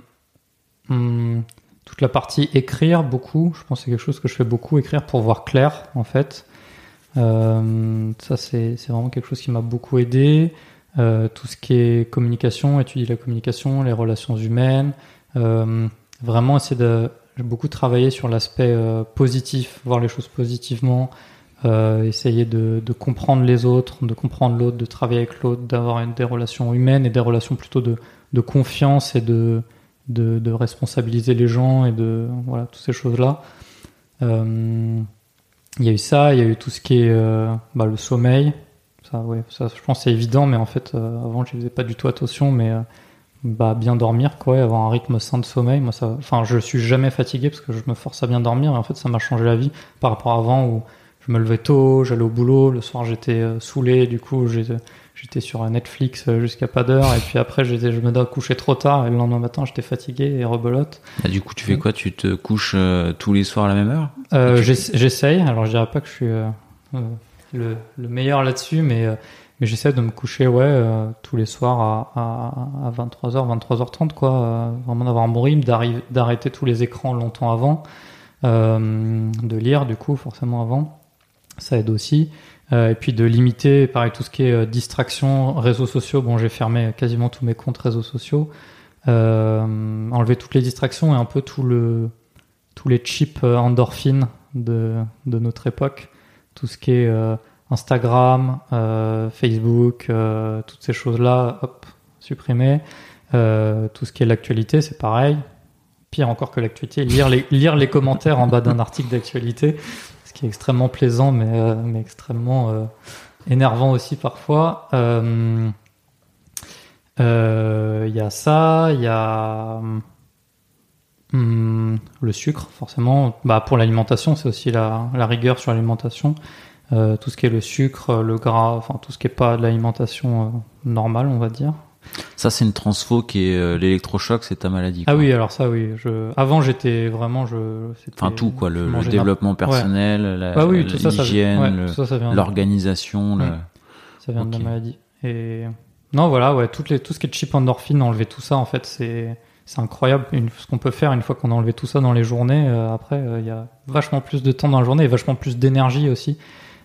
hum, toute la partie écrire beaucoup. Je pense que c'est quelque chose que je fais beaucoup, écrire pour voir clair, en fait. Euh, ça, c'est vraiment quelque chose qui m'a beaucoup aidé. Euh, tout ce qui est communication, étudier la communication, les relations humaines. Euh, vraiment essayer de. Beaucoup travaillé sur l'aspect euh, positif, voir les choses positivement, essayer de, comprendre les autres, de comprendre l'autre, de travailler avec l'autre, d'avoir des relations humaines et des relations plutôt de, confiance et de, responsabiliser les gens et de voilà toutes ces choses là. Il y a eu ça, il y a eu tout ce qui est bah, le sommeil. Ça, ouais, ça, je pense que c'est évident, mais en fait, euh, avant, je faisais pas du tout attention, mais euh, bah, bien dormir, quoi, et avoir un rythme sain de sommeil. Moi, ça, enfin, je suis jamais fatigué parce que je me force à bien dormir, et en fait, ça m'a changé la vie par rapport à avant où je me levais tôt, j'allais au boulot, le soir, j'étais euh, saoulé, du coup, j'étais sur Netflix jusqu'à pas d'heure, et puis après, j'étais, je me dois coucher trop tard, et le lendemain matin, j'étais fatigué et rebelote. Là, du coup, tu fais quoi? Tu te couches tous les soirs à la même heure? J'essaye, alors je dirais pas que je suis le, le meilleur là-dessus, mais, euh, mais j'essaie de me coucher ouais, euh, tous les soirs à, à, à 23h, 23h30, quoi. euh, vraiment d'avoir un bon rythme, d'arrêter tous les écrans longtemps avant, de lire du coup, forcément avant. Ça aide aussi. Euh, et puis de limiter, pareil, tout ce qui est euh, distraction, réseaux sociaux. Bon, j'ai fermé quasiment tous mes comptes réseaux sociaux. Euh, enlever toutes les distractions et un peu tout le, tous les chips endorphines de, de notre époque. Tout ce qui est euh, Instagram, euh, Facebook, euh, toutes ces choses-là, hop, supprimer. Euh, tout ce qui est l'actualité, c'est pareil. Pire encore que l'actualité, lire les, commentaires en bas d'un article d'actualité, ce qui est extrêmement plaisant, mais, extrêmement énervant aussi parfois. Il y a ça, il y a hum, le sucre, forcément. Bah, pour l'alimentation, c'est aussi la, la rigueur sur l'alimentation. Euh, tout ce qui est le sucre, le gras, enfin tout ce qui est pas de l'alimentation euh, normale, on va dire. Ça, c'est une transfo qui est euh, l'électrochoc, c'est ta maladie. Ah quoi. oui, alors ça, oui. Je... Avant, j'étais vraiment, je. Enfin, tout, quoi. Le, le développement personnel, la- Ah oui, tout ça, ça l'hygiène, ouais, tout ça, l'organisation. le- ça vient de la maladie. Et non, voilà, ouais, toutes les, tout ce qui est chip endorphine, enlever tout ça, en fait, c'est c'est incroyable. Une, ce qu'on peut faire une fois qu'on a enlevé tout ça dans les journées. euh, après, euh, il y a vachement plus de temps dans la journée et vachement plus d'énergie aussi.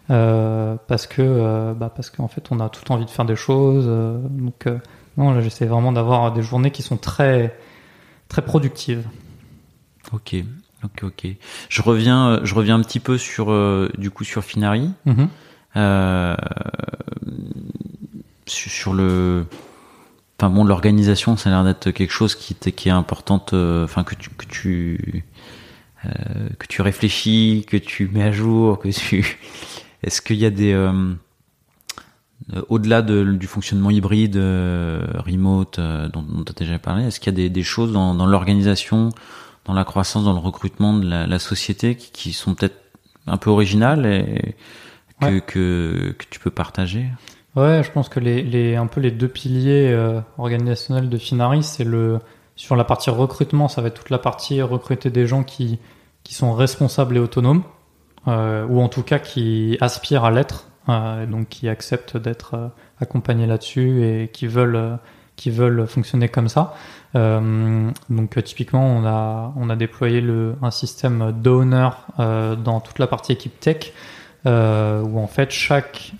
Euh, parce que bah, parce qu'en fait on a tout envie de faire des choses donc non là j'essaie vraiment d'avoir des journées qui sont très très productives Ok, ok, ok. Je reviens, je reviens un petit peu sur, du coup, sur Finari. Sur, sur le, enfin bon, l'organisation, ça a l'air d'être quelque chose qui, qui est importante, euh, enfin que tu, que tu, euh, que tu réfléchis, que tu mets à jour, que tu. Est-ce qu'il y a des, euh, au-delà de- du fonctionnement hybride, euh, remote, dont, dont tu as déjà parlé, est-ce qu'il y a des, des choses dans, dans l'organisation, dans la croissance, dans le recrutement de la, la société qui, qui sont peut-être un peu originales et que, Ouais. que, que tu peux partager? Ouais, je pense que les, les un peu les deux piliers euh, organisationnels de Finari, c'est le sur la partie recrutement, ça va être toute la partie recruter des gens qui qui sont responsables et autonomes, euh, ou en tout cas qui aspirent à l'être. euh, donc qui acceptent d'être euh, accompagnés là-dessus et qui veulent, euh, qui veulent fonctionner comme ça. Euh, donc typiquement, on a, on a déployé le, un système d'owner dans toute la partie équipe tech, euh, où en fait chaque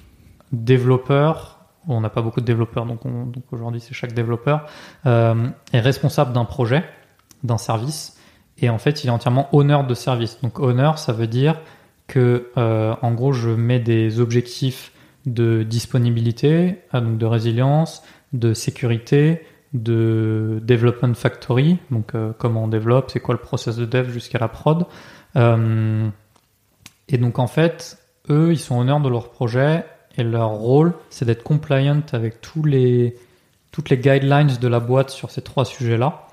développeur, on n'a pas beaucoup de développeurs, donc, on- donc aujourd'hui c'est chaque développeur, euh, est responsable d'un projet, d'un service, et en fait il est entièrement owner de service. Donc owner, ça veut dire que euh, en gros je mets des objectifs de disponibilité, euh, donc de résilience, de sécurité, de development factory, donc comment on développe, c'est quoi le process de dev jusqu'à la prod. Et donc en fait, eux, ils sont honneurs de leur projet et leur rôle, c'est d'être compliant avec tous les, toutes les guidelines de la boîte sur ces trois sujets-là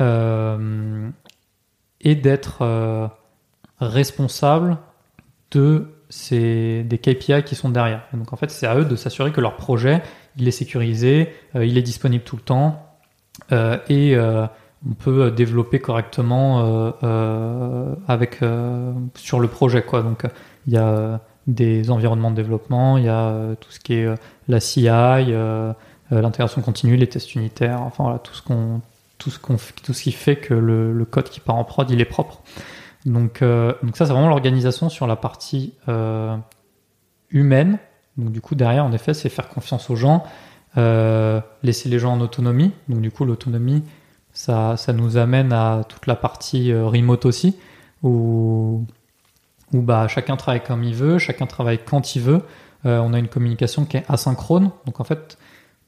euh, et d'être euh, responsable de ces, des KPI qui sont derrière. Donc en fait, c'est à eux de s'assurer que leur projet, il est sécurisé, euh, il est disponible tout le temps et on peut développer correctement avec sur le projet quoi. Donc il y a des environnements de développement, il y a euh, tout ce qui est euh, la CI, euh, l'intégration continue, les tests unitaires, enfin voilà tout ce qu'on tout ce qu'on tout ce qui fait que le, code qui part en prod il est propre. Donc donc ça c'est vraiment l'organisation sur la partie humaine. Donc du coup derrière en effet c'est faire confiance aux gens, laisser les gens en autonomie. Donc du coup l'autonomie ça, ça nous amène à toute la partie remote aussi, où, où bah, chacun travaille comme il veut, chacun travaille quand il veut. Euh, on a une communication qui est asynchrone. Donc en fait,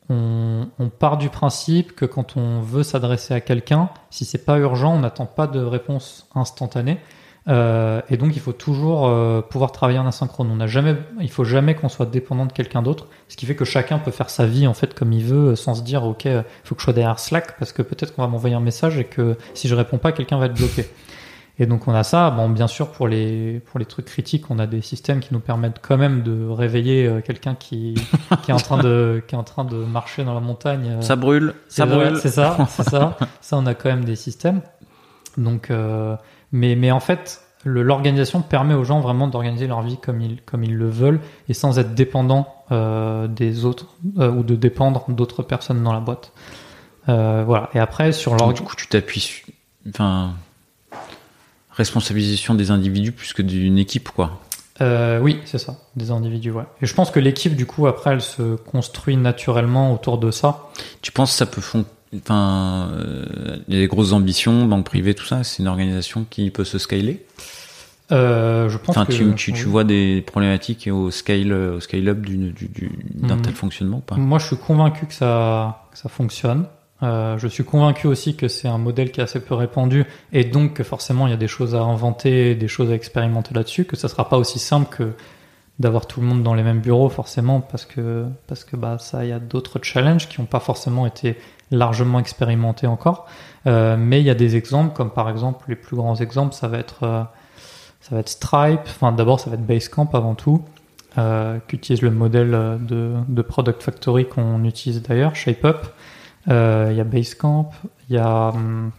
on, on part du principe que quand on veut s'adresser à quelqu'un, si c'est pas urgent, on n'attend pas de réponse instantanée. Euh, et donc il faut toujours euh, pouvoir travailler en asynchrone. On n'a jamais, il faut jamais qu'on soit dépendant de quelqu'un d'autre, ce qui fait que chacun peut faire sa vie en fait comme il veut, sans se dire ok, faut que je sois derrière Slack parce que peut-être qu'on va m'envoyer un message et que si je réponds pas, quelqu'un va être bloqué. Et donc on a ça. Bon, bien sûr pour les pour les trucs critiques, on a des systèmes qui nous permettent quand même de réveiller euh, quelqu'un qui qui est en train de qui est en train de marcher dans la montagne. euh, Ça brûle, ça vrai, brûle. C'est ça, c'est ça. Ça, on a quand même des systèmes. Donc, euh, mais, mais en fait, l'organisation permet aux gens vraiment d'organiser leur vie comme ils, comme ils le veulent et sans être dépendant euh, des autres euh, ou de dépendre d'autres personnes dans la boîte. Euh, voilà. Et après, sur Donc, l'org... du coup, tu t'appuies sur, enfin, responsabilisation des individus plus que d'une équipe, quoi. Euh, oui, c'est ça, des individus, ouais. Et je pense que l'équipe, du coup, après, elle se construit naturellement autour de ça. Tu penses que ça peut fon... enfin, euh, des grosses ambitions, banque privée, tout ça, c'est une organisation qui peut se scaler? Euh, je pense Enfin, que tu, tu, tu oui. vois des problématiques au scale, au scale up d'une- du, du, d'un Mhm. tel fonctionnement ou pas? Moi, je suis convaincu que ça, que ça fonctionne. Euh, je suis convaincu aussi que c'est un modèle qui est assez peu répandu et donc que forcément il y a des choses à inventer, des choses à expérimenter là-dessus, que ça sera pas aussi simple que d'avoir tout le monde dans les mêmes bureaux forcément parce que parce que bah ça il y a d'autres challenges qui n'ont pas forcément été largement expérimentés encore. Euh, mais il y a des exemples comme par exemple les plus grands exemples ça va être euh, ça va être Stripe. Enfin d'abord ça va être Basecamp avant tout qui utilise le modèle de, de Product Factory qu'on utilise d'ailleurs, ShapeUp. Euh, Il y a Basecamp, il y a hum,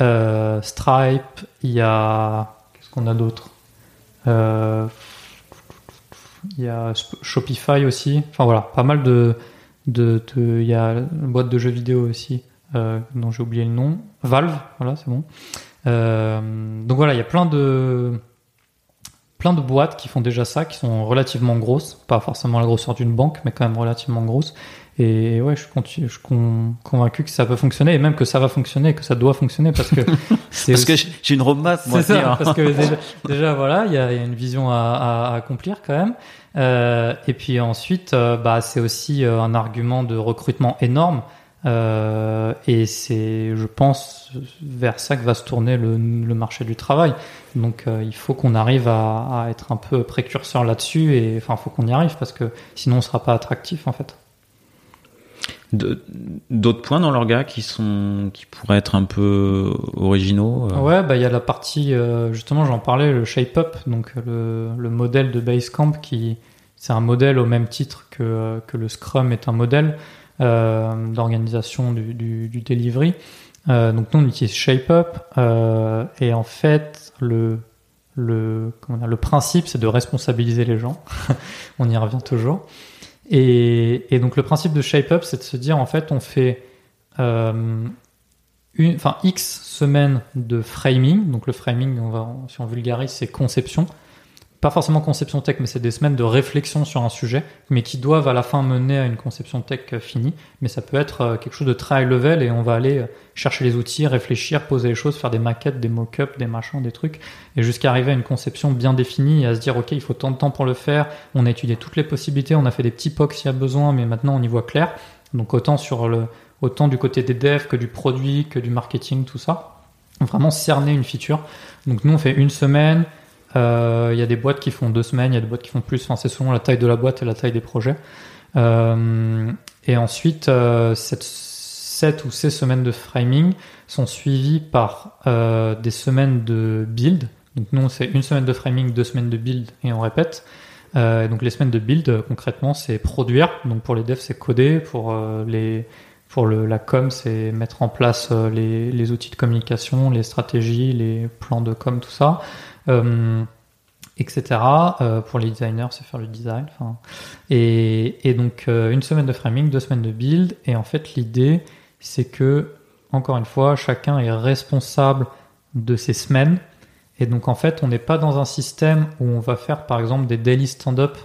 euh, Stripe, il y a. Qu'est-ce qu'on a d'autre? Euh, Il y a Shopify aussi. Enfin voilà, pas mal de. de, de- il y a une boîte de jeux vidéo aussi, dont j'ai oublié le nom. Valve, voilà, c'est bon. Donc voilà, il y a plein de plein de boîtes qui font déjà ça, qui sont relativement grosses, pas forcément la grosseur d'une banque, mais quand même relativement grosses. Et ouais, je suis, je convaincu que ça peut fonctionner, et même que ça va fonctionner, que ça doit fonctionner, parce que c'est Parce que aussi- j'ai j'ai une roadmap, moi. c'est ça, dire. parce que déjà, déjà, voilà, il y a, il y a une vision à, accomplir quand même. Euh, et puis ensuite, euh, bah, c'est aussi euh, un argument de recrutement énorme. Euh, et c'est, je pense, vers ça que va se tourner le, le marché du travail. Donc, euh, il faut qu'on arrive à, à être un peu précurseur là-dessus. Et enfin, il faut qu'on y arrive parce que sinon, on sera pas attractif en fait. D'autres points dans l'orga qui sont, qui pourraient être un peu originaux. euh, Ouais, bah il y a la partie euh, justement, j'en parlais, le shape up, donc le, le modèle de Basecamp qui c'est un modèle au même titre que que le Scrum est un modèle euh, d'organisation du, du, delivery. Euh, donc nous on utilise shape up euh, et en fait le le, comment le principe, c'est de responsabiliser les gens. on y revient toujours. Et, donc le principe de Shape Up, c'est de se dire en fait, on fait euh, une, enfin X semaines de framing. Donc le framing, on va, si on vulgarise, c'est conception pas forcément conception tech, mais c'est des semaines de réflexion sur un sujet, mais qui doivent à la fin mener à une conception tech euh, finie. Mais ça peut être euh, quelque chose de très high level et on va aller euh, chercher les outils, réfléchir, poser les choses, faire des maquettes, des mock-ups, des machins, des trucs, et jusqu'à arriver à une conception bien définie et à se dire, OK, il faut tant de temps pour le faire, on a étudié toutes les possibilités, on a fait des petits POC s'il y a besoin, mais maintenant on y voit clair. Donc autant sur le, autant du côté des devs que du produit, que du marketing, tout ça. Vraiment cerner une feature. Donc nous on fait une semaine, il euh, y a des boîtes qui font deux semaines, il y a des boîtes qui font plus. C'est selon la taille de la boîte et la taille des projets. Euh, et ensuite, euh, cette 7 ou ces semaines de framing sont suivies par des semaines de build. Donc nous, c'est une semaine de framing, deux semaines de build et on répète. donc les semaines de build, concrètement, c'est produire. Donc pour les devs, c'est coder. Pour les pour le, la com, c'est mettre en place les, les, outils de communication, les stratégies, les plans de com, tout ça. Euh, etc. Euh, pour les designers, c'est faire le design. Et, donc euh, une semaine de framing, deux semaines de build. Et en fait, l'idée, c'est que, encore une fois, chacun est responsable de ses semaines. Et donc en fait, on n'est pas dans un système où on va faire par exemple des daily stand-up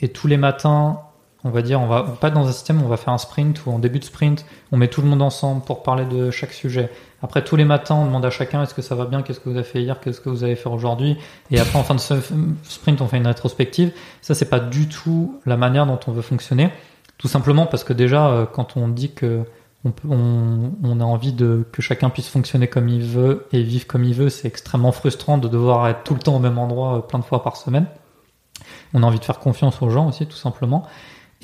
et tous les matins, on va dire, on va pas dans un système on va faire un sprint ou en début de sprint, on met tout le monde ensemble pour parler de chaque sujet. Après, tous les matins, on demande à chacun est-ce que ça va bien, qu'est-ce que vous avez fait hier, qu'est-ce que vous allez faire aujourd'hui? Et après, en fin de sprint, on fait une rétrospective. Ça, c'est pas du tout la manière dont on veut fonctionner. Tout simplement parce que déjà, euh, quand on dit que on, on, on, a envie de que chacun puisse fonctionner comme il veut et vivre comme il veut, c'est extrêmement frustrant de devoir être tout le temps au même endroit euh, plein de fois par semaine. On a envie de faire confiance aux gens aussi, tout simplement.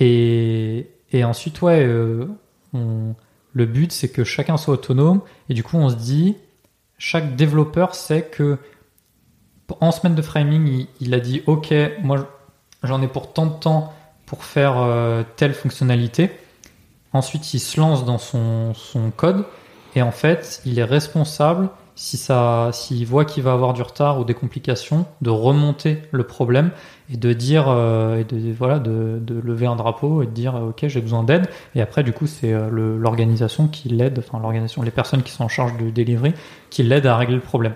Et, ensuite, ouais, euh, le but, c'est que chacun soit autonome. Et du coup, on se dit, chaque développeur sait que en semaine de framing, il, a dit, OK, moi, j'en ai pour tant de temps pour faire euh, telle fonctionnalité. Ensuite, il se lance dans son, son code. Et en fait, il est responsable si s'il voit qu'il va avoir du retard ou des complications, de remonter le problème et de dire, euh, et de, voilà, de, de, lever un drapeau et de dire, ok, j'ai besoin d'aide. Et après, du coup, c'est euh, l'organisation qui l'aide, enfin l'organisation, les personnes qui sont en charge de delivery, qui l'aident à régler le problème.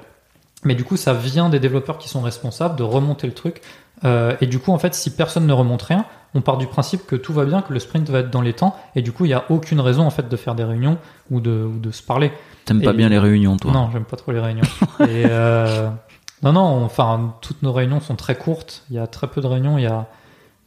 Mais du coup, ça vient des développeurs qui sont responsables de remonter le truc. Euh, et du coup, en fait, si personne ne remonte rien, on part du principe que tout va bien, que le sprint va être dans les temps, et du coup, il n'y a aucune raison en fait de faire des réunions ou de, ou de se parler. T'aimes pas bien les réunions, toi? Non, j'aime pas trop les réunions. et euh, non, non, enfin, toutes nos réunions sont très courtes. Il y a très peu de réunions. Il y a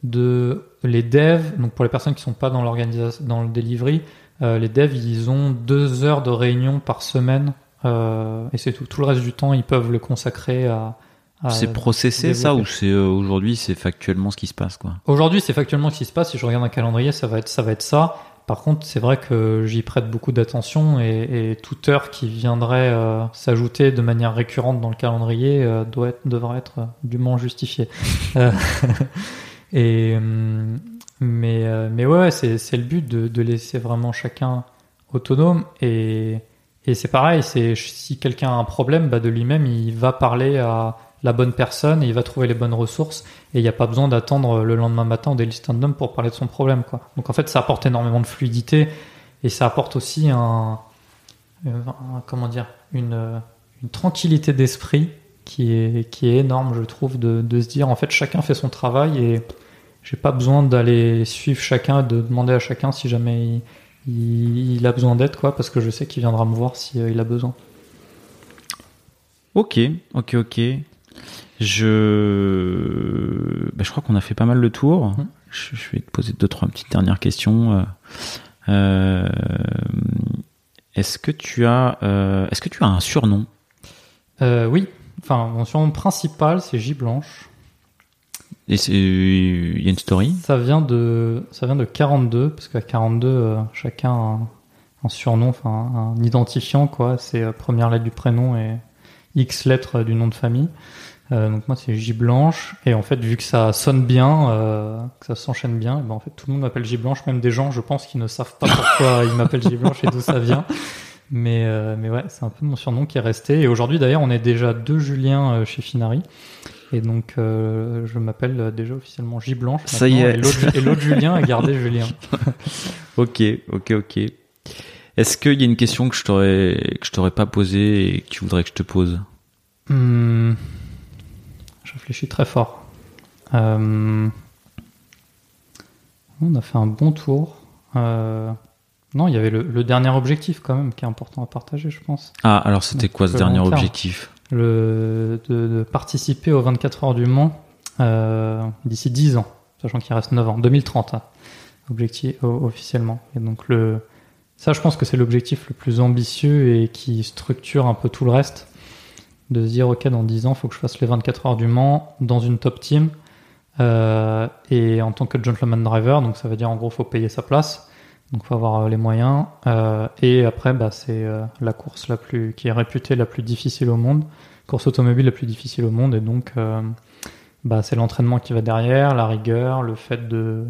de les devs, donc pour les personnes qui sont pas dans l'organisation, dans le delivery, euh, les devs, ils ont deux heures de réunion par semaine euh, et c'est tout. Tout le reste du temps, ils peuvent le consacrer à. à c'est processé ça ou c'est euh, aujourd'hui c'est factuellement ce qui se passe quoi? Aujourd'hui, c'est factuellement ce qui se passe. Si je regarde un calendrier, ça va être ça va être ça. Par contre, c'est vrai que j'y prête beaucoup d'attention et, toute heure qui viendrait euh, s'ajouter de manière récurrente dans le calendrier euh, doit être, devrait être euh, dûment justifiée. et mais mais ouais, c'est le but de, laisser vraiment chacun autonome et c'est pareil, si quelqu'un a un problème, bah de lui-même, il va parler à la bonne personne et il va trouver les bonnes ressources et il n'y a pas besoin d'attendre le lendemain matin au daily stand-up pour parler de son problème quoi. Donc en fait ça apporte énormément de fluidité et ça apporte aussi un, comment dire une, une tranquillité d'esprit qui est qui est énorme je trouve de, de, se dire en fait chacun fait son travail et j'ai pas besoin d'aller suivre chacun de demander à chacun si jamais il, a besoin d'aide quoi parce que je sais qu'il viendra me voir si euh, il a besoin. Ok, ok, ok. Je, bah, je crois qu'on a fait pas mal le tour. Mmh. Je, vais te poser deux trois petites dernières questions. Euh, euh, est-ce que tu as, euh, est-ce que tu as un surnom? Oui. Enfin, mon surnom principal, c'est J Blanche. Et il y a une story? Ça vient de, ça vient de 42, parce qu'à 42, chacun a un, un, surnom, enfin un identifiant, quoi. C'est première lettre du prénom et X lettres du nom de famille. Euh, donc moi c'est J Blanche et en fait vu que ça sonne bien, euh, que ça s'enchaîne bien, ben en fait tout le monde m'appelle J Blanche, même des gens je pense qui ne savent pas pourquoi ils m'appellent J Blanche et d'où ça vient. Mais, euh, mais ouais, c'est un peu mon surnom qui est resté. Et aujourd'hui, d'ailleurs, on est déjà deux Julien chez Finari. Et donc, je m'appelle déjà officiellement J Blanche. Ça y est. Et l'autre Julien a gardé Julien. Ok, ok, ok. Est-ce qu'il y a une question que je t'aurais que je t'aurais pas posée et que tu voudrais que je te pose? Hmm, je réfléchis très fort. Euh, on a fait un bon tour. Euh, non, il y avait le, le dernier objectif quand même qui est important à partager, je pense. Ah, alors c'était quoi ce dernier objectif? Le, de, de participer aux 24 heures du Mans euh, d'ici 10 ans, sachant qu'il reste 9 ans, 2030, hein, objectif officiellement. Et donc le, ça, je pense que c'est l'objectif le plus ambitieux et qui structure un peu tout le reste. De se dire, ok, dans 10 ans, il faut que je fasse les 24 heures du Mans dans une top team. euh, et en tant que gentleman driver, donc ça veut dire en gros, faut payer sa place. Donc faut avoir euh, les moyens. Euh, et après, bah, c'est la course la plus, qui est réputée la plus difficile au monde, course automobile la plus difficile au monde. Et donc, bah, c'est l'entraînement qui va derrière, la rigueur, le fait de,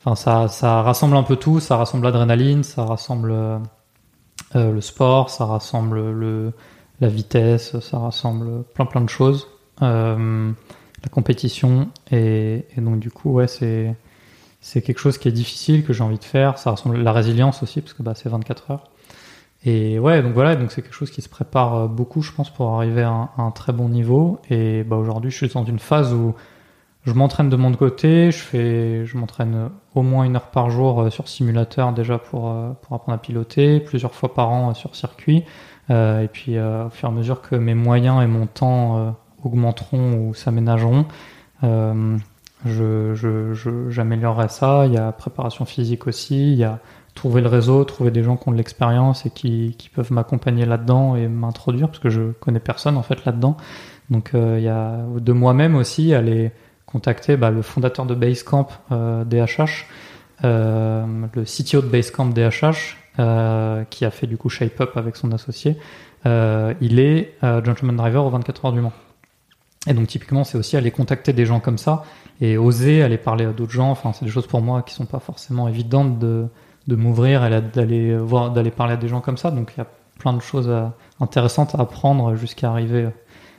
enfin ça, ça rassemble un peu tout. Ça rassemble l'adrénaline, ça rassemble euh, euh, le sport, ça rassemble le, la vitesse, ça rassemble plein plein de choses. Euh, la compétition et, donc du coup ouais c'est c'est quelque chose qui est difficile que j'ai envie de faire ça rassemble la résilience aussi parce que bah, c'est 24 heures et ouais donc voilà donc c'est quelque chose qui se prépare beaucoup je pense pour arriver à un, à un très bon niveau et bah aujourd'hui je suis dans une phase où je m'entraîne de mon côté je fais je m'entraîne au moins une heure par jour euh, sur simulateur déjà pour euh, pour apprendre à piloter plusieurs fois par an euh, sur circuit et puis au fur et à mesure que mes moyens et mon temps augmenteront ou s'aménageront j'améliorerai ça. Il y a préparation physique aussi. Il y a trouver le réseau, trouver des gens qui ont de l'expérience et qui, qui peuvent m'accompagner là-dedans et m'introduire parce que je connais personne en fait là-dedans. Donc il y a de moi-même aussi aller contacter bah, le fondateur de Basecamp euh, DHH, euh, le CTO de Basecamp DHH euh, qui a fait du coup Shape Up avec son associé. Euh, il est euh, gentleman driver aux 24 heures du Mans. Et donc typiquement, c'est aussi aller contacter des gens comme ça et oser aller parler à d'autres gens. Enfin, c'est des choses pour moi qui sont pas forcément évidentes de, m'ouvrir et d'aller voir, d'aller parler à des gens comme ça. Donc il y a plein de choses intéressantes à apprendre jusqu'à arriver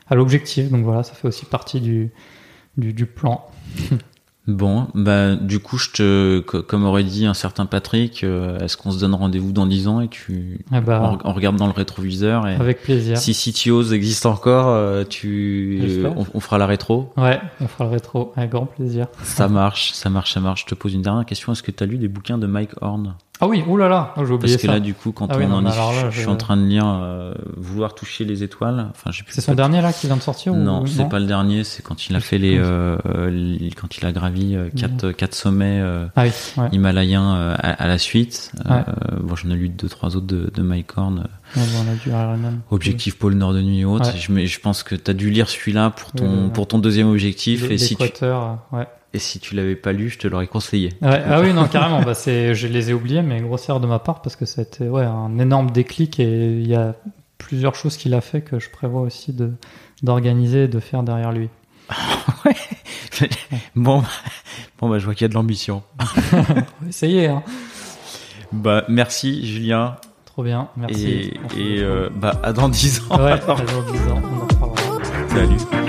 à l'objectif. Donc voilà, ça fait aussi partie du, du, du plan. Bon, bah du coup, je te, co- comme aurait dit un certain Patrick, euh, est-ce qu'on se donne rendez-vous dans 10 ans et tu, Eh ben, on, on regarde dans le rétroviseur et avec plaisir. si CTOs existe encore, euh, tu, on fera la rétro. Ouais, on fera le rétro avec grand plaisir. Ça marche, ça marche, ça marche. Je te pose une dernière question. Est-ce que tu as lu des bouquins de Mike Horn? Ah oui, oulala, oh, j'ai oublié Parce que ça. là, du coup, quand Ah on oui, non, en mais est, là, je, je suis en train de lire euh, Vouloir toucher les étoiles. Enfin, j'ai plus c'est son dernier là qui vient de sortir Non, ou... c'est pas le dernier. C'est quand il a fait les, euh, euh, les- quand il a gravi euh, quatre, quatre sommets euh, Ah oui, ouais. himalayens euh, à, à la suite. Ouais. Euh, bon, j'en ai lu deux, trois autres de, de Mike Horn. euh, Ouais, bon. Objectif pôle Nord de nuit et autres. Ouais. Je, mais je pense que tu as dû lire celui-là pour ton, pour ton deuxième objectif. Et si, tu, euh, ouais. Et si tu l'avais pas lu, je te l'aurais conseillé. Ouais, ah oui, non, carrément. Bah, je les ai oubliés, mais grossière de ma part parce que c'était ouais, un énorme déclic et il y a plusieurs choses qu'il a fait que je prévois aussi d'organiser et de faire derrière lui. bon, bon, bah, je vois qu'il y a de l'ambition. Essayer, hein. Bah, merci, Julien. Trop bien, merci. Et, euh, bah, à dans 10 ans. ouais, à dans 10 ans, on en. Salut.